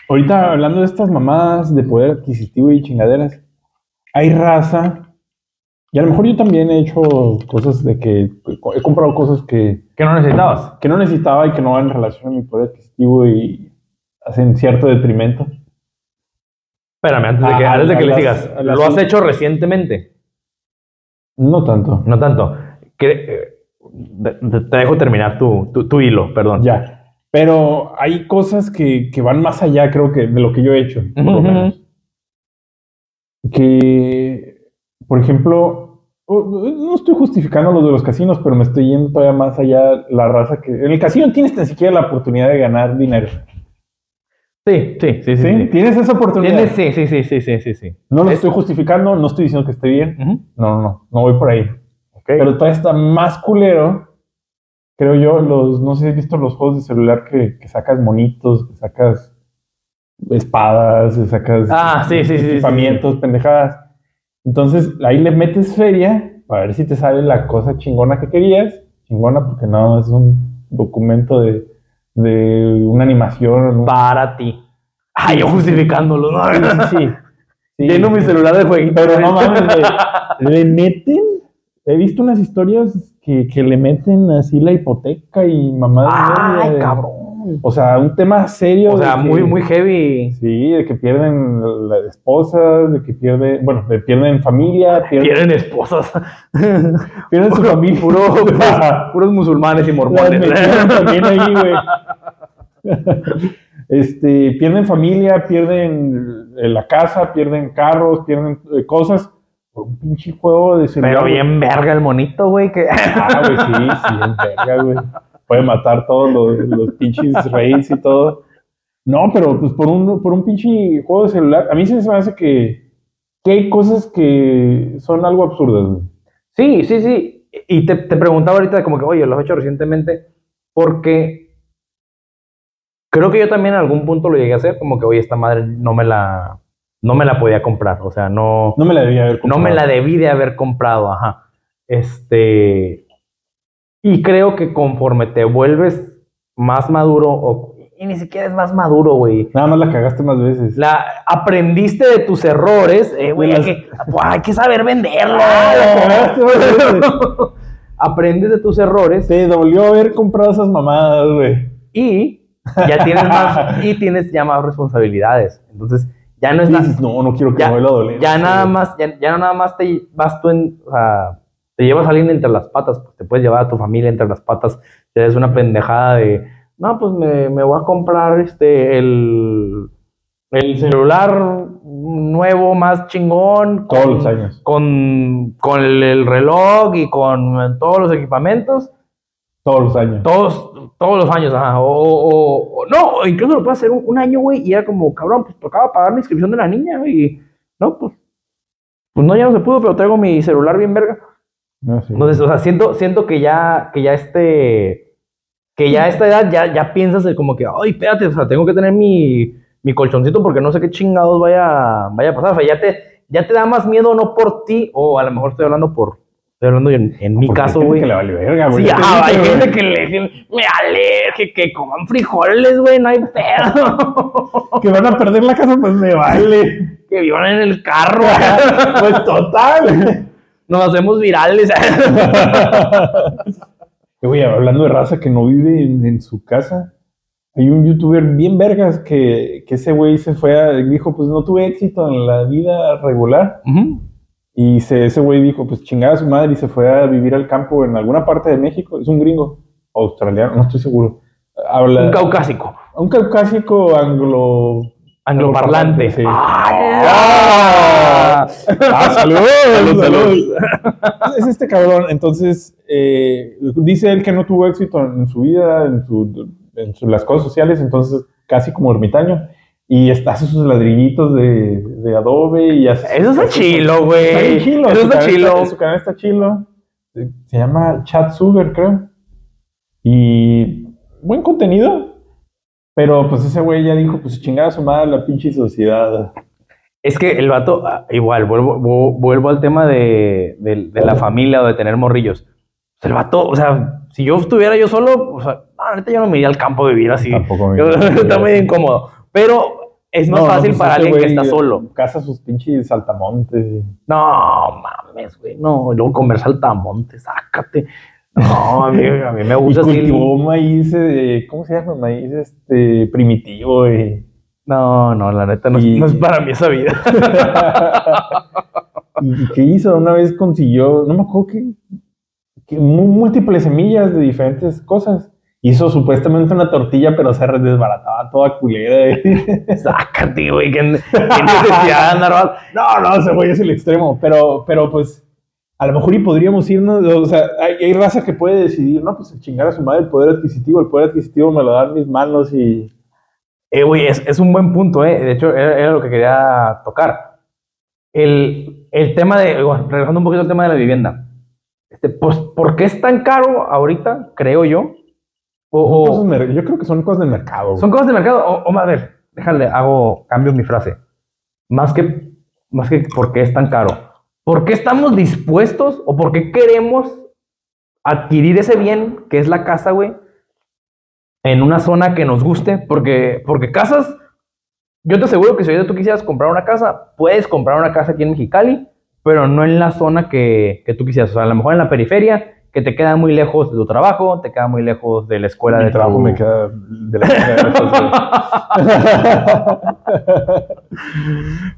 ahorita hablando de estas mamadas de poder adquisitivo y chingaderas, hay raza. Y a lo mejor yo también he hecho cosas de que he comprado cosas que, ¿Qué no necesitabas? que no necesitaba y que no van en relación a mi poder adquisitivo y hacen cierto detrimento. Espérame, antes de que, Ah, antes de que le sigas. ¿Lo has hecho recientemente? No tanto. No tanto. Que- eh, te, dejo terminar tu, tu, tu hilo, perdón. Ya. Pero hay cosas que, que van más allá, creo que, de lo que yo he hecho. por lo menos. Que, por ejemplo, no estoy justificando lo de los casinos, pero me estoy yendo todavía más allá la raza que. En el casino tienes ni siquiera la oportunidad de ganar dinero. Sí, sí, sí, sí. ¿Sí? Tienes esa oportunidad. Tienes- sí, sí, sí, sí, sí, sí. No lo Es- estoy justificando, no estoy diciendo que esté bien. Ujú. No, no, no, no voy por ahí. Ok. Pero todavía está más culero, creo yo, los, no sé si has visto los juegos de celular que, que sacas monitos, que sacas espadas, que sacas Ah, sí, sí, sí, sí, equipamientos, pendejadas. Entonces ahí le metes feria para ver si te sale la cosa chingona que querías. Chingona porque no es un documento de, de una animación. Para ti. Ay, yo justificándolo, ¿no? Sí, sí, sí. Lleno mi celular de jueguitos. Pero no mames, güey. Le meten. He visto unas historias que, que le meten así la hipoteca y mamá. Ay, cabrón. O sea, un tema serio. O sea, que- muy, muy heavy. Sí, de que pierden las esposas, de que pierden. Bueno, de pierden familia, pierden, Tienen esposas. pierden su familia. Puro, puros, musulmanes y mormones. también ahí, güey. Este, pierden familia, pierden la casa, pierden carros, pierden eh, cosas un pinche juego de celular. Pero bien verga el monito, güey. Que... Ah, güey, sí, sí, es verga, güey. Puede matar todos los, los pinches raids y todo. No, pero pues por un, por un pinche juego de celular. A mí se me hace que, que hay cosas que son algo absurdas, güey. Sí, sí, sí. Y te, te preguntaba ahorita como que, oye, lo has hecho recientemente porque creo que yo también en algún punto lo llegué a hacer, como que, oye, esta madre no me la, no me la podía comprar. O sea, no, No me la debía haber no comprado. me la debí de haber comprado, ajá. Este, y creo que conforme te vuelves más maduro, o, y ni siquiera es más maduro, güey. Nada más la cagaste más veces. La, aprendiste de tus errores, eh, güey, las- que, pues, hay que saber más veces. Aprendes de tus errores Te dolió haber comprado esas mamadas, güey. y ya tienes más, y tienes ya más responsabilidades. Entonces, Ya no es nada. dices, no, no quiero que Ya- me duela doler. Ya nada más, ya, ya no nada más te vas tú en, o sea, te llevas a alguien entre las patas, pues te puedes llevar a tu familia entre las patas, te es una pendejada de, no, pues me, me voy a comprar este, el, el celular nuevo, más chingón. Todos con- los años. Con, con el, el reloj y con todos los equipamientos, Todos los años. todos, todos los años, ajá. O, o- o- no, incluso lo puedes hacer un, un año, güey, y era como, cabrón, pues tocaba pagar la inscripción de la niña, güey, y no, pues, pues no, ya no se pudo, pero traigo mi celular bien verga. Sí. Entonces, o sea, siento, siento que ya, que ya este, que ya a esta edad ya, ya piensas como que, ay, espérate, o sea, tengo que tener mi, mi colchoncito porque no sé qué chingados vaya, vaya a pasar. O sea, ya te, ya te da más miedo no por ti, o a lo mejor estoy hablando por, estoy hablando en, en mi caso, güey. que le vale verga, güey. Sí, ah, hay gente que le me alerge, que coman frijoles, güey, no hay pedo. que van a perder la casa, pues me vale. que vivan en el carro, pues total. nos hacemos virales. Güey, hablando de raza que no vive en, en su casa, hay un youtuber bien vergas que, que ese güey se fue a, dijo, pues no tuve éxito en la vida regular. Y se, ese güey dijo, pues chingada a su madre y se fue a vivir al campo en alguna parte de México. Es un gringo, australiano, no estoy seguro. Habla, Un caucásico, un caucásico anglo... angloparlante. Sí. ¡Ah! Ah, salud, Salud, salud. Es este cabrón. Entonces, eh, dice él que no tuvo éxito en su vida, en, su, en su- las cosas sociales, entonces casi como ermitaño. Y está, hace sus ladrillitos de, de adobe y hace... Eso está chilo, güey. Está bien chilo. Eso está chilo. Su canal está chilo. Se se llama Chat Sugar, creo. Y buen contenido. Pero pues ese güey ya dijo, pues chingada su madre la pinche sociedad. Es que el vato, ah, igual, vuelvo, vu- vuelvo al tema de, de- de la familia o de tener morrillos. El vato, o sea, si yo estuviera yo solo, o sea, no, neta yo no me iría al campo a vivir así. Tampoco me Yo- iría. está muy incómodo. Pero es más No, no, fácil pues para alguien que está solo. Caza sus pinches saltamontes. No, mames, güey. No, luego comer saltamontes, sácate. No, a mí, a mí me Y gusta el- cultivó maíz, eh, ¿cómo se llama? Maíz este, primitivo. y- No, no, la neta no, es- Y- no es para mí esa vida. ¿Y qué hizo? Una vez consiguió, no me acuerdo qué, que múltiples semillas de diferentes cosas. Hizo supuestamente una tortilla, pero se desbarataba toda culera. y- Sácate, güey. ¿Qué, qué necesidad de andar no, no, ese güey es el extremo. Pero, pero pues, a lo mejor y podríamos irnos. O sea, hay, hay raza que puede decidir, no, pues chingar a su madre el poder adquisitivo. El poder adquisitivo me lo dan mis manos y. Eh, güey, es, es un buen punto, ¿eh? De hecho, era, era lo que quería tocar. El, el tema de, bueno, regresando un poquito al tema de la vivienda. Este, pues, ¿por qué es tan caro ahorita, creo yo? O, o- cosas yo creo que son cosas del mercado. güey. son cosas de mercado. O, o, a ver, déjale, hago, cambio mi frase. Más que, más que por qué es tan caro. ¿Por qué estamos dispuestos o por qué queremos adquirir ese bien que es la casa, güey? En una zona que nos guste. Porque, porque casas, yo te aseguro que si ahorita tú quisieras comprar una casa, puedes comprar una casa aquí en Mexicali, pero no en la zona que, que tú quisieras. O sea, a lo mejor en la periferia, que te queda muy lejos de tu trabajo, te queda muy lejos de la escuela Mi de trabajo tu... me queda de la.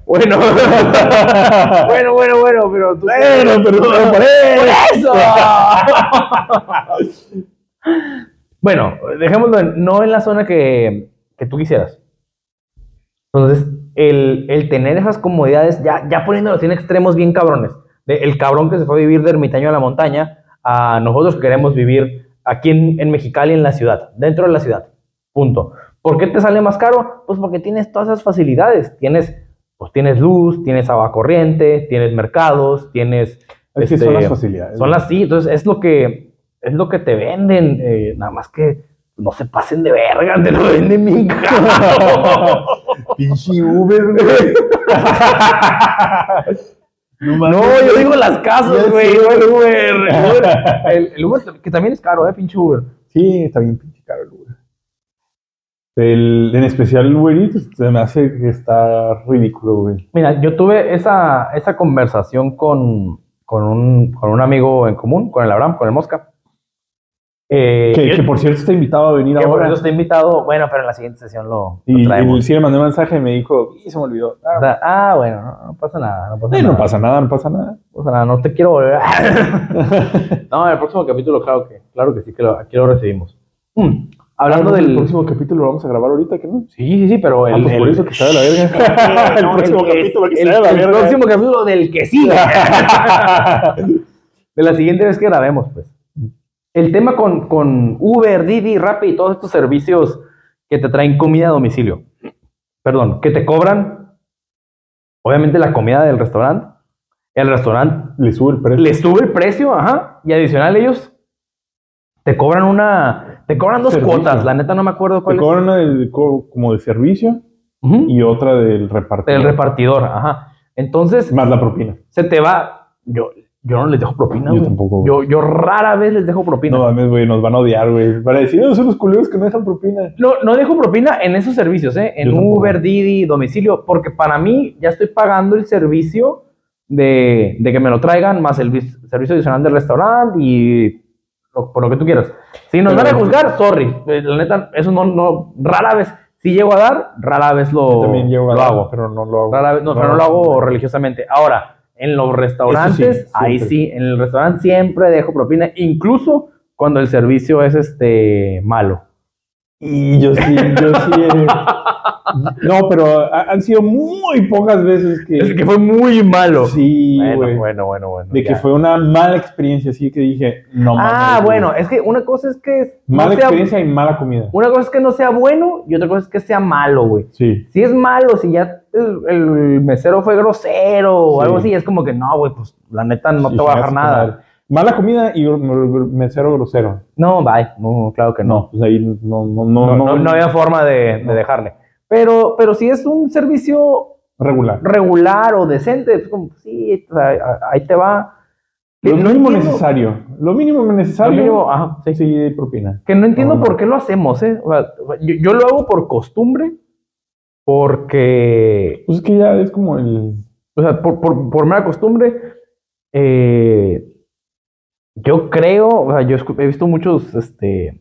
Bueno, bueno, bueno, bueno, pero tú. Bueno, pero- por eso. bueno, dejémoslo en- no en la zona que, que tú quisieras. Entonces, el, el tener esas comodidades, ya, ya poniéndolo así en extremos bien cabrones. De- el cabrón que se fue a vivir de ermitaño a la montaña, a nosotros que queremos vivir aquí en, en Mexicali, en la ciudad, dentro de la ciudad. Punto. ¿Por qué te sale más caro? Pues porque tienes todas esas facilidades. Tienes, pues tienes luz, tienes agua corriente, tienes mercados, tienes... Es que este, son las facilidades. son las sí, entonces es lo que es lo que te venden, eh, nada más que no se pasen de verga, te lo venden bien caro. Pinche Uber, güey. no, yo digo las casas, güey, el Uber, el Uber, el- el Uber, que también es caro, eh, pinche Uber. Sí, está bien pinche caro el Uber. El, en especial el Uber Eats se me hace que está ridículo, güey. Mira, yo tuve esa, esa conversación con, con, un, con un amigo en común, con el Abraham, con el Mosca. Eh, Que, yo- que por cierto está invitado a venir que por ahora. eso está invitado. Bueno, pero en la siguiente sesión lo, lo Y, y sí le mandé un mensaje y me dijo, y se me olvidó. Ah, O sea, ah, bueno, no, no pasa nada. No pasa nada. no pasa nada, no pasa nada. No pasa nada, no te quiero volver. no, en el próximo capítulo, claro que, claro que sí, que lo, aquí lo recibimos. Mm, Hablando Ah, del. El próximo capítulo lo vamos a grabar ahorita, ¿que no? Sí, sí, sí, pero el. Ah, pues por el- eso que está de la verga. el No, próximo capítulo que el- está de la el verga. próximo capítulo del que sigue. de la siguiente vez que grabemos, pues. El tema con, con Uber, Didi, Rappi y todos estos servicios que te traen comida a domicilio. Perdón, que te cobran, obviamente, la comida del restaurante. El restaurante Le sube el precio. le sube el precio, ajá, y adicional ellos te cobran una, te cobran dos Servicio. cuotas, la neta no me acuerdo Te cuál es. cobran una de- co- como de servicio y otra del repartidor. Del repartidor, ajá. Entonces, Más la propina. se te va, yo, yo no les dejo propina, Yo güey. tampoco, güey. Yo, yo rara vez les dejo propina. No mames, güey, nos van a odiar, güey. Para decir, no, son los culeros que no dejan propina. No, no dejo propina en esos servicios, ¿eh? En Yo tampoco. Uber, Didi, domicilio, porque para mí ya estoy pagando el servicio de, de que me lo traigan, más el servicio adicional del restaurante y lo- por lo que tú quieras. Si nos Pero- van a juzgar, sorry. Eh, La neta, eso no, no, rara vez. Si llego a dar, rara vez lo, Yo también llevo a lo dar, hago. pero no lo hago. Rara vez, no, pero no lo hago religiosamente. Ahora, en los restaurantes, sí, ahí sí, en el restaurante siempre dejo propina, incluso cuando el servicio es este malo. Y yo sí, yo sí. eh. No, pero ha- han sido muy pocas veces que. Es que fue muy malo. Sí, bueno, bueno, bueno, bueno. De que fue una mala experiencia, así que dije, no mames. Ah, bueno, es que una cosa es que no Mala sea- experiencia y mala comida. una cosa es que no sea bueno y otra cosa es que sea malo, güey. Sí. Si es malo, si ya el, el mesero fue grosero o Sí. algo así, es como que no, güey, pues la neta no Sí, te voy a tu nada. Mala comida y mesero grosero. No, bye. No, claro que no. No, pues ahí no, no, no, No, no, no, no había forma de, dejarle. Pero, pero si es un servicio regular. regular o decente, es como, sí, ahí te va. Lo mínimo entiendo- necesario. Lo mínimo lo necesario. mínimo, ajá, sí. Sí, propina. Que no entiendo por qué lo hacemos, ¿eh? O sea, yo, yo lo hago por costumbre, porque, Pues es que ya es como el. o sea, por, por, por mera costumbre, eh, yo creo, o sea, yo he visto muchos, este,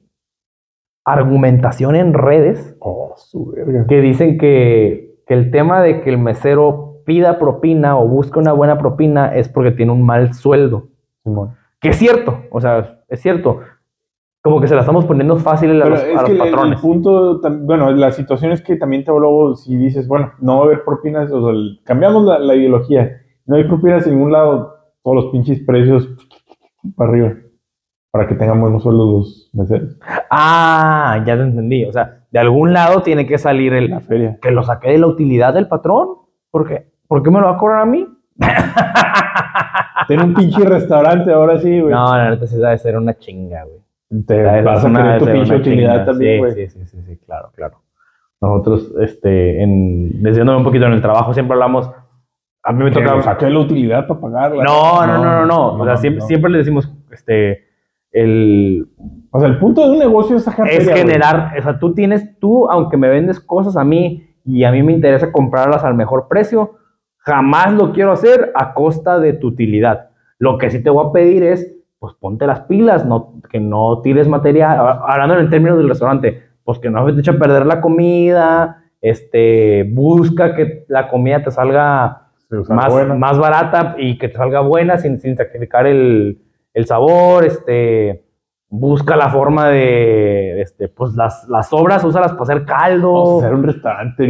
argumentación en redes Oh, su verga. que dicen que, que el tema de que el mesero pida propina o busque una buena propina es porque tiene un mal sueldo. Simón. Que es cierto, o sea, es cierto. Como que se la estamos poniendo fácil a los, es a que los el- el, patrones. punto, tam- bueno, la situación es que también te luego, si dices, bueno, no va a haber propinas, o sea, el- cambiamos la, la ideología, no hay propinas en ningún lado, todos los pinches precios para arriba, para que tengan buenos sueldos los meseros. Ah, ya te entendí. O sea, de algún lado tiene que salir el La feria. que lo saqué de la utilidad del patrón. ¿Por qué? ¿Por qué me lo va a cobrar a mí? Ten un pinche restaurante ahora sí, güey. No, la neta sí debe ser una chinga, güey. Te vas a querer tu pinche utilidad también, güey. Sí, sí, sí, sí, claro, claro. Nosotros, este, en, desviándome un poquito en el trabajo, siempre hablamos. A mí me Que toca. lo saqué la utilidad para pagarla. No, no, no, no, no. O sea, siempre, le decimos, este, el, O sea, el punto de un negocio es es generar, o sea, tú tienes, tú, aunque me vendes cosas a mí y a mí me interesa comprarlas al mejor precio, jamás lo quiero hacer a costa de tu utilidad. Lo que sí te voy a pedir es, pues ponte las pilas, no, que no tires material, a- hablando en términos del restaurante, pues que no te eche a perder la comida, este, busca que la comida te salga Sí, o más, buena. más barata y que te salga buena sin, sin sacrificar el, el sabor, este, busca la forma de, este, pues las, las sobras, úsalas para hacer caldo. Hacer un restaurante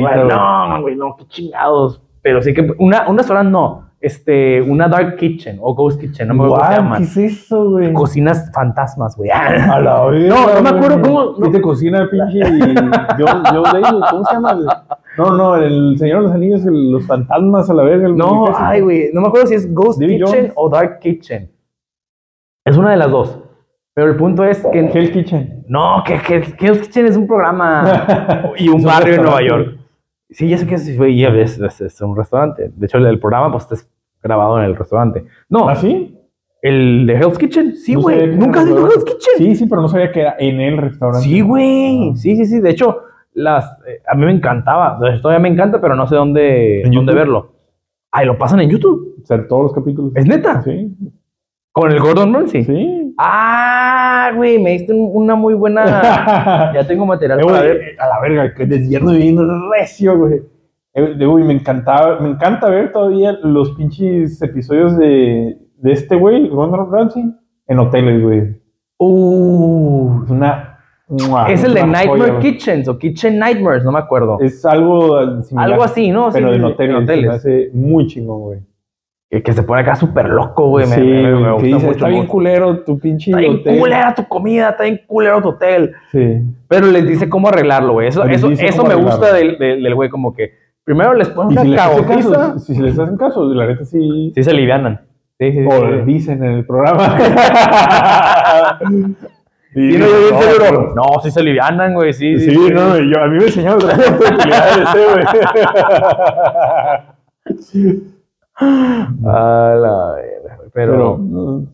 no, güey, no, qué chingados. Pero sí que, una, una sola no, este, una dark kitchen o ghost kitchen, no me acuerdo cómo se Guau, llaman. ¿Qué es eso, güey? Cocinas fantasmas, güey. A la verga, No, no me güey. acuerdo cómo- ¿Qué te cocina el pinche David? ¿Cómo se llama? güey? No, no, el Señor de los Anillos, el- los fantasmas a la verga. el No, ay, güey, no me acuerdo si es Ghost Kitchen Jones. o Dark Kitchen. Es una de las dos. Pero el punto es que Hell Kitchen. No, que, que, que Hell's Kitchen es un programa y un Es barrio en Nueva. York. Sí, ya sé que es, y es, es- es un restaurante. De hecho, el, el programa pues está grabado en el restaurante. No, ¿Ah, sí? el de Hell's Kitchen. Sí, güey. ¿Nunca has visto Hell's Kitchen? Sí, sí, pero no sabía que era en el restaurante. Sí, güey. Ah. Sí, sí, sí. De hecho, las, eh, a mí me encantaba. Todavía me encanta, pero no sé dónde, ¿En dónde YouTube? verlo. Ay, lo pasan en YouTube. O sea, todos los capítulos. ¿Es neta? Sí, Con el Gordon Ramsay. sí. Ah, güey, me diste un- una muy buena. ya tengo material Eh, para ver. eh, a la verga, que desierto bien recio, güey. Eh, de- güey, me encantaba, me encanta ver todavía los pinches episodios de, de este güey, Ronald Ramsey, en hoteles, güey. Uh, Es una. ¡mua! es el de Nightmare joya. Kitchens o Kitchen Nightmares, no me acuerdo. Es algo similar, Algo así, ¿no? Pero Sí, en hoteles. en hoteles. Me hace muy chingón, güey. Que, que se pone acá súper loco, güey. sí, me, gusta dice, mucho. está bien culero tu pinche Está bien hotel. culera tu comida, está bien culero tu hotel. Sí. Pero les dice cómo arreglarlo, güey. Eso, eso, eso me gusta del, del güey, como que primero les pone Y una si les, hacen cagotiza. caso, si les hacen caso, la neta sí. Sí se livianan. Sí, sí, sí, O sí. dicen en el programa. Sí, no, yo bien seguro. No, sí se livianan, güey. Sí, sí. Sí, sí. no, yo, a mí me enseñaron otras utilidades, güey. A la verga, güey. Pero, Pero, no,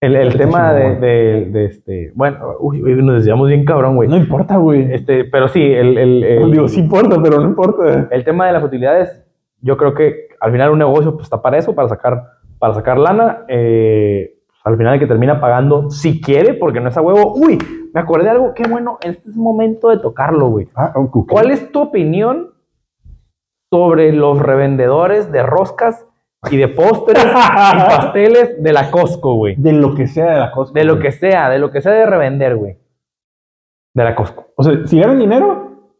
el, el tema de, de, de este. Bueno, uy, uy, nos decíamos bien cabrón, güey. no importa, güey. Este, pero sí, el, el, el- Digo, sí importa, pero no importa. el tema de las utilidades, yo creo que al final un negocio pues, está para eso, para sacar, para sacar lana. eh, pues, al final el que termina pagando, si quiere, porque no es a huevo. Uy, me acordé de algo, qué bueno, este es momento de tocarlo, güey. Ah, ok. ¿Cuál es tu opinión sobre los revendedores de roscas y de postres y pasteles de la Costco, güey? De lo que sea de la cosa. De lo que sea, de lo que sea de revender, güey. De la Costco. O sea, si ganan dinero,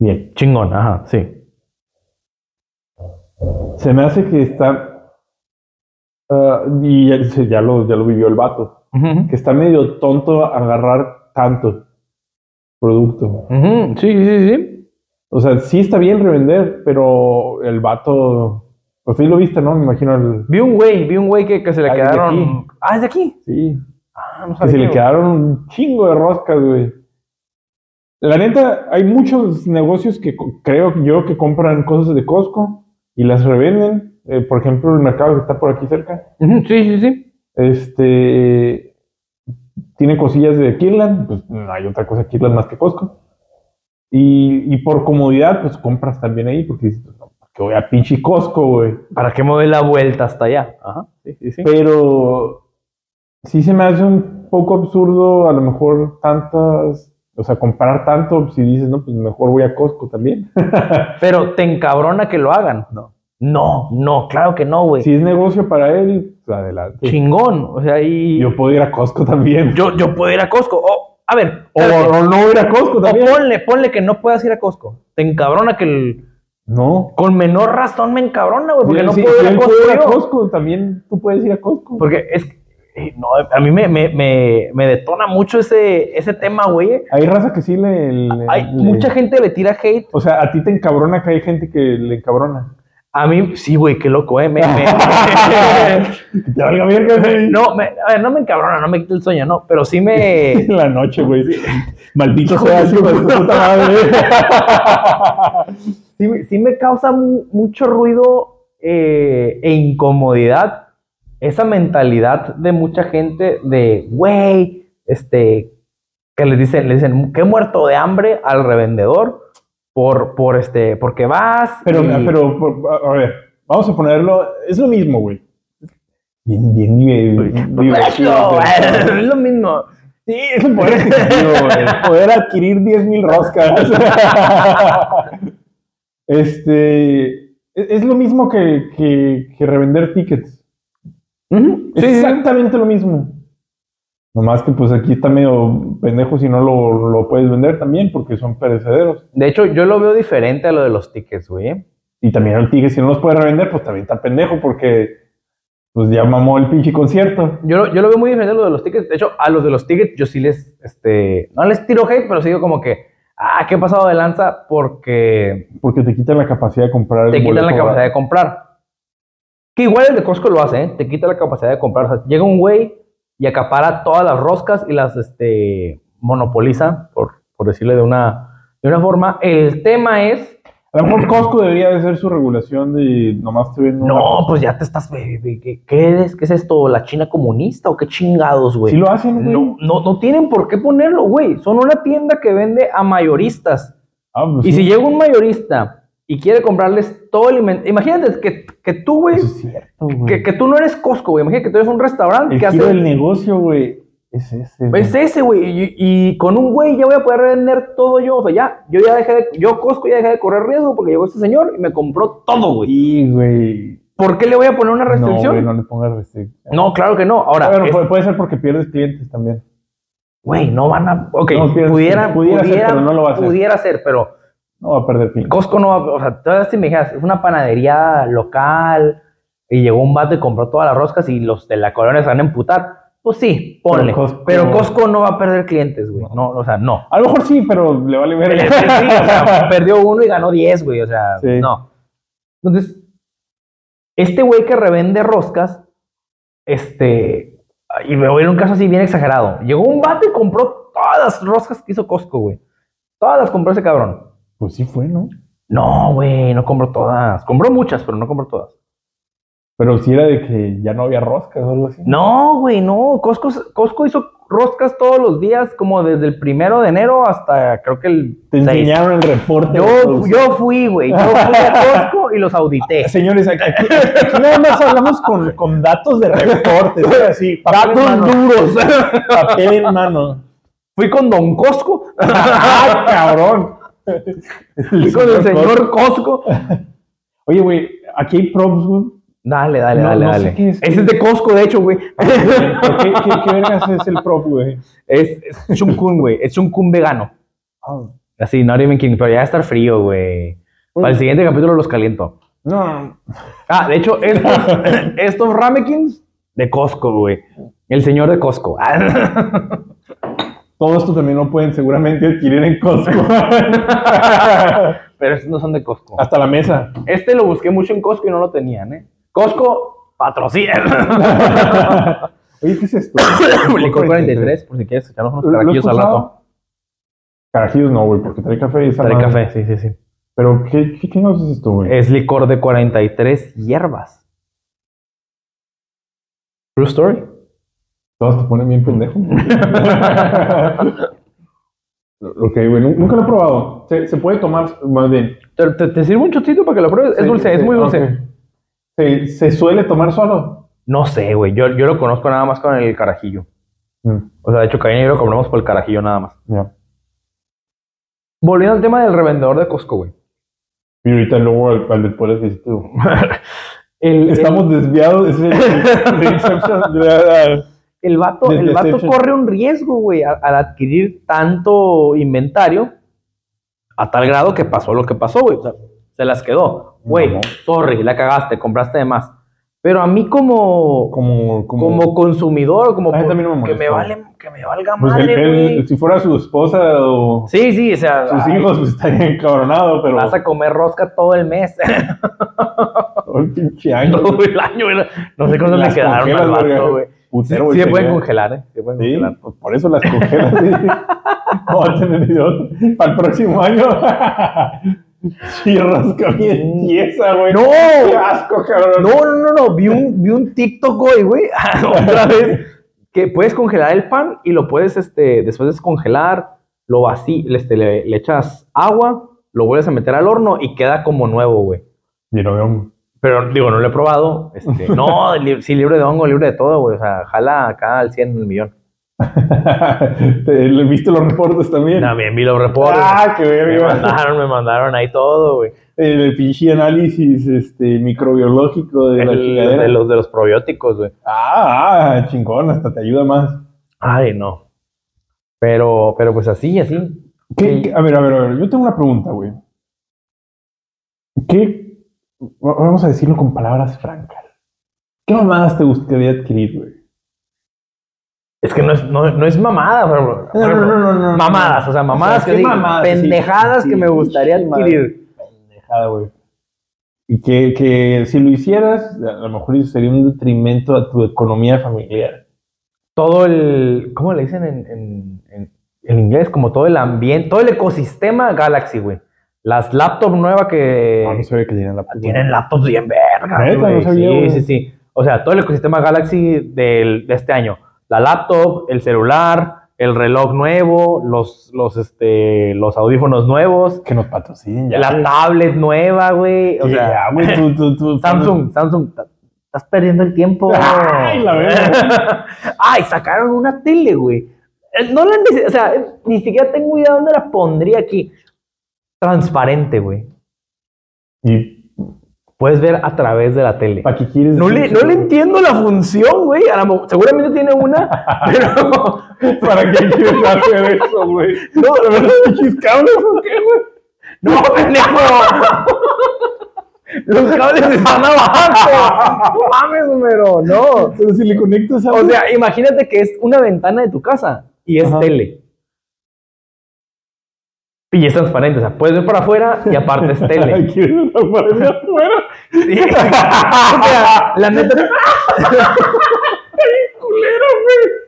bien. Chingón, ajá, sí. Se me hace que está. ah, y ya, lo, ya lo vivió el vato. Que está medio tonto agarrar tanto producto. ujú, Sí, sí, sí. O sea, sí está bien revender, pero el vato. Pues sí lo viste, ¿no? Me imagino el. Vi un güey, vi un güey que, que se le Ah, ¿es de quedaron. aquí? Ah, es de aquí. Sí. Ah, no Que se sabía, le quedaron un chingo de roscas, güey. La neta, hay muchos negocios que creo yo que compran cosas de Costco y las revenden. Eh, por ejemplo, el mercado que está por aquí cerca. Sí, sí, sí. Este. Tiene cosillas de Kirland, pues no hay otra cosa Kirland más que Costco. Y, y por comodidad, pues compras también ahí, porque dices, no, que voy a pinche Costco, güey. ¿Para qué me doy la vuelta hasta allá? Ajá, sí, sí, sí. Pero sí se me hace un poco absurdo a lo mejor tantas, o sea, comparar tanto si dices, no, pues mejor voy a Costco también. Pero te encabrona que lo hagan. No. No, no, claro que no, güey. si es negocio para él, pues adelante. Chingón. O sea, y Yo puedo ir a Costco también. yo, yo puedo ir a Costco. Oh, a ver, o, o no ir a Costco O también. ponle, ponle que no puedas ir a Costco. Te encabrona que el- No. con menor razón me encabrona, güey, porque Sí, no sí, puedo ir a Costco. puede ir a. Costco, también tú puedes ir a Costco. Porque es eh, no, a mí me, me, me, me detona mucho ese, ese tema, güey. Hay raza que sí le... le- Hay le- mucha gente le tira hate. O sea, a ti te encabrona que hay gente que le encabrona. A mí, sí, güey, qué loco, eh. Me- te valga güey. no, me, a ver, no me encabrona, no me quita el sueño, no, pero sí me. La noche, güey. Maldito sea, hijo de puta madre. Sí, me- sí me causa mu- mucho ruido eh, e incomodidad esa mentalidad de mucha gente de, güey, este, que les dicen, le dicen, qué muerto de hambre al revendedor por, por este, porque vas. Pero, y- pero, por- a ver, vamos a ponerlo. Es lo mismo, güey. Bien, bien, bien. Eso, es lo mismo. Sí, es el poder adquisitivo, güey. Poder adquirir 10 mil roscas. este. Es, es lo mismo que, que, que revender tickets. Es sí, sí, sí. exactamente lo mismo. Nomás que pues aquí está medio pendejo si no lo, lo puedes vender también porque son perecederos. De hecho, yo lo veo diferente a lo de los tickets, güey. Y también el ticket, si no los puedes revender, pues también está pendejo porque pues ya mamó el pinche concierto. Yo, lo- yo lo veo muy diferente a lo de los tickets. De hecho, a los de los tickets yo sí les, este, no les tiro hate, pero sí digo como que, ah, qué pasado de lanza porque Porque te quitan la capacidad de comprar el te quitan la capacidad de comprar. Que igual el de Costco lo hace, ¿eh? Te quita la capacidad de comprar. O sea, llega un güey y acapara todas las roscas y las, este, monopoliza, por, por decirle de una, de una forma. El tema es A lo mejor Costco debería de ser su regulación de nomás te ven una No, cosa. pues ya te estás. ¿Qué, qué es, ¿Qué es esto? ¿La China comunista o qué chingados, güey? Sí lo hacen, güey. no, no, no tienen por qué ponerlo, güey. Son una tienda que vende a mayoristas. Ah, pues Y sí. si llega un mayorista y quiere comprarles todo el inventario. Imagínate que, que tú, güey, es cierto, güey. que, que tú no eres Costco, güey. Imagínate que tú eres un restaurante El que hace... del negocio, güey, es ese. güey. Es ese, güey. Y, y con un güey ya voy a poder vender todo yo. O sea, ya, yo ya dejé de, yo Costco ya dejé de correr riesgo porque llegó este señor y me compró todo, güey. Sí, güey. ¿Por qué le voy a poner una No, restricción? güey, No, no le pongas restricción. claro que no. Ahora, bueno, es- puede, ser porque pierdes clientes también. güey, no van a. Ok, No, pierdes- pudiera, pudiera pudiera, ser, pero no lo va a hacer. Pudiera ser, pero No va a perder clientes. Costco no va. O sea, todas si me dijeras, es una panadería local y llegó un vato y compró todas las roscas y los de la colonia se van a emputar. Pues sí, ponle. Pero Pero Costco- no va a perder clientes, güey. No, o sea, no. A lo mejor sí, pero le vale ver. Sí, o sea, perdió uno y ganó 10, güey. O sea, Sí. no. Entonces, este güey que revende roscas, este, y me voy a ir a un caso así bien exagerado. Llegó un vato y compró todas las roscas que hizo Costco, güey. Todas las compró ese cabrón. Pues sí fue, ¿no? No, güey, no compró todas. Compró muchas, pero no compró todas. Pero sí era de que ya no había roscas o algo así. No, güey, no. Costco, Costco hizo roscas todos los días, como desde el primero de enero hasta creo que el Te 6. enseñaron el reporte. Yo, yo fui, güey. Yo fui a Costco y los audité. Señores, aquí, aquí- aquí nada más hablamos con, con datos de reportes. ¿sí? Así, papel en Datos mano. duros. Papel en mano. Fui con Don Costco. ¡Ah, cabrón! Fui con el señor Costco. Oye, güey, aquí hay props, güey. Dale, dale, No, dale, no dale. qué es. Ese es de Costco, de hecho, güey. ¿Pero ¿Qué, qué, qué vergas es el prop, güey? Es, es Chunkun, güey. Es Chunkun vegano. Ah, Así, not even kidding. Pero ya va a estar frío, güey. Para el siguiente capítulo los caliento. No, Ah, de hecho, estos, estos ramekins de Costco, güey. El señor de Costco. todo esto también lo pueden seguramente adquirir en Costco. Pero estos no son de Costco. Hasta la mesa. Este lo busqué mucho en Costco y no lo tenían, ¿eh? Costco, patrocina. Oye, ¿qué es esto? Licor 43, por si quieres echarnos unos ¿Lo- lo has carajillos al rato. Carajillos no, güey, porque trae café y Trae café, sí, sí, sí. Pero, ¿qué, qué, qué nos es esto, güey? Es licor de 43 hierbas. True story. Todos te ponen bien pendejo. ok, güey, nu- nunca lo he probado. Se, se puede tomar más bien. ¿Te, te, te sirvo un chocito para que lo pruebes? Es Sí, dulce, es muy dulce. Se, se suele tomar solo. No sé, güey. Yo, yo lo conozco nada más con el carajillo. Mm, O sea, de hecho, Caña y yo lo compramos por el carajillo nada más. Volviendo al tema del revendedor de Costco, güey. Y ahorita luego al, al del poder adquisitivo. El, Estamos desviados. Es el, el el, vato, el corre un riesgo, güey, al, al adquirir tanto inventario a tal grado que pasó lo que pasó, güey. O sea, se las quedó. Güey, sorry, la cagaste, compraste de más. Pero a mí como, como, como, como consumidor, como por- también me que me vale, que me valga pues madre, él, güey. si fuera su esposa o Sí, sí, o sea, sus ay, hijos, pues estaría encabronado, pero vas a comer rosca todo el mes. todo el pinche año. todo el año. No sé cuándo Las quedaron al vato, güey. Putero, sí se pueden congelar, ¿eh? Se pueden Sí, congelar. pues por eso las congelas. sí. No. Para el próximo año. Sí, rosca bien tiesa, güey. ¡No! ¡Qué asco, cabrón! No, no, no, no. Vi un, vi un TikTok hoy, güey. Otra vez. Que puedes congelar el pan y lo puedes, este, después de descongelar, lo vacías, este, le, le echas agua, lo vuelves a meter al horno y queda como nuevo, güey. Mira, vean. Pero digo, no lo he probado. Este, no, li- sí, libre de hongo, libre de todo, güey. O sea, jala acá al 100 el millón. ¿Te- ¿Le viste los reportes también? También vi los reportes. ¡Ah, qué me mandaron, me mandaron ahí todo, güey. El, el pinche análisis este, microbiológico de la El- de los de los probióticos, güey. Ah, ah, chingón, hasta te ayuda más. Ay, no. Pero, pero pues así, así. ¿Qué- Sí. qué- a ver, a ver, a ver, yo tengo una pregunta, güey. ¿Qué, va- vamos a decirlo con palabras francas, ¿qué mamadas te gustaría adquirir, güey? Es que no es, no, no es mamada, pero, No, no, no, no, no, Mamadas, o sea, mamadas O sea, que ¿qué digo, mamadas? Pendejadas sí, que me gustaría adquirir. Pendejada, güey. Y que, que si lo hicieras, a lo mejor eso sería un detrimento a tu economía familiar. Todo el, ¿cómo le dicen en, en, en- en inglés? Como todo el ambiente, todo el ecosistema Galaxy, güey. Las laptops nuevas que Ah, no sabía que tenían la tienen laptops bien verga, Neta, güey. no sabía, sí, güey. sí, sí. O sea, todo el ecosistema Galaxy del, de este año. La laptop, el celular, el reloj nuevo, los, los, este, los audífonos nuevos, Que nos patrocinen ya. la tablet nueva, güey. O sea, ya, güey, tú, tú, tú- Samsung, Samsung, estás perdiendo el tiempo. Ay, la verga. Ay, sacaron una tele, güey. Eh, No la o sea, eh, ni siquiera tengo idea dónde la pondría aquí. Transparente, güey. ¿Y Puedes ver a través de la tele. para qué quieres No le, no le entiendo la función, güey. Seguramente tiene una, pero ¿Para qué quieres hacer eso, güey? no, la verdad, ¿Pinches cables o qué, güey? no, pendejo. Los cables están abajo. No mames, pero no. Pero si le conectas a O sea, imagínate que es una ventana de tu casa y es Ajá. tele. Y es transparente, o sea, puedes ver para afuera y aparte es tele. ¿Quieres pared de afuera? Sí. o sea, la neta. culero, güey.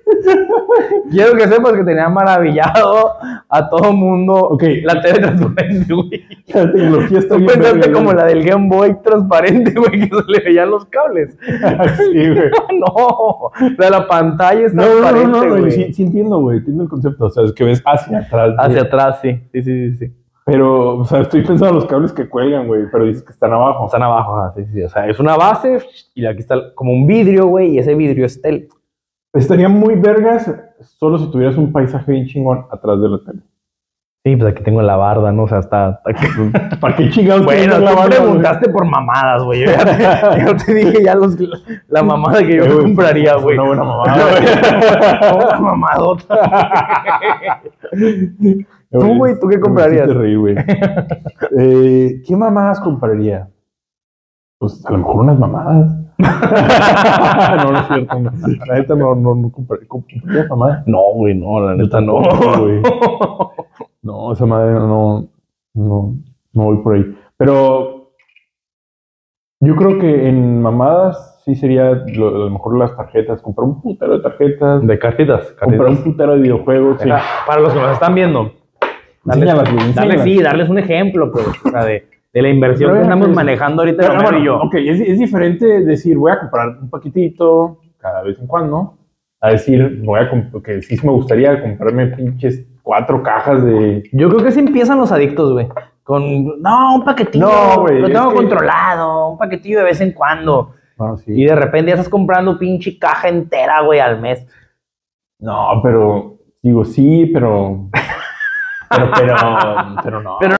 Quiero que sepas que tenía maravillado a todo mundo Ok. la tele transparente, güey. La tecnología está Tú bien. pensaste verga, como güey. la del Game Boy transparente, güey, que se le veían los cables. Sí, güey. no, la de la pantalla es No, no, transparente, no, no, no, güey. sí, sí entiendo, güey, entiendo el concepto, o sea, es que ves hacia atrás. güey. Hacia atrás, sí. Sí, sí, sí, sí. Pero, o sea, estoy pensando en los cables que cuelgan, güey, pero dices que están abajo. Están abajo, ajá, sí, sí. O sea, es una base y aquí está como un vidrio, güey, y ese vidrio es tele. Estaría muy vergas solo si tuvieras un paisaje bien chingón atrás de la tele. Sí, pues aquí tengo la barda, ¿no? O sea, está. está- ¿Para qué chingados Bueno, tú güey? preguntaste por mamadas, güey. Yo ya te, yo te dije ya los, la mamada que yo güey, compraría, fue güey. Una buena mamada, güey. Una mamadota. Tú, güey, ¿tú qué Me comprarías? hiciste reír, güey. Eh, ¿Qué mamadas compraría? Pues a lo mejor unas mamadas. no, no es cierto. No. La neta no, no, no compraría, mamadas. No, güey, no, la neta no. güey. No, esa madre no, no, no voy por ahí. Pero yo creo que en mamadas sí sería lo- a lo mejor las tarjetas, comprar un putero de tarjetas, De cartitas. comprar un putero de videojuegos. sí. Para los que nos están viendo, darles, Enséñalas, darles, enséñalas. sí, darles un ejemplo, pues, o sea, de, de la inversión Pero que estamos que- manejando ahorita Pero, bueno, y yo. ok, es, es diferente decir voy a comprar un paquetito cada vez en cuando, a decir voy a que sí me gustaría comprarme pinches cuatro cajas de. Yo creo que sí empiezan los adictos, güey. Con, no, un paquetillo. No, güey, Lo tengo que- controlado. Un paquetillo de vez en cuando. No, sí. Y de repente ya estás comprando pinche caja entera, güey, al mes. No, pero digo sí, pero. Pero, pero, pero no. Pero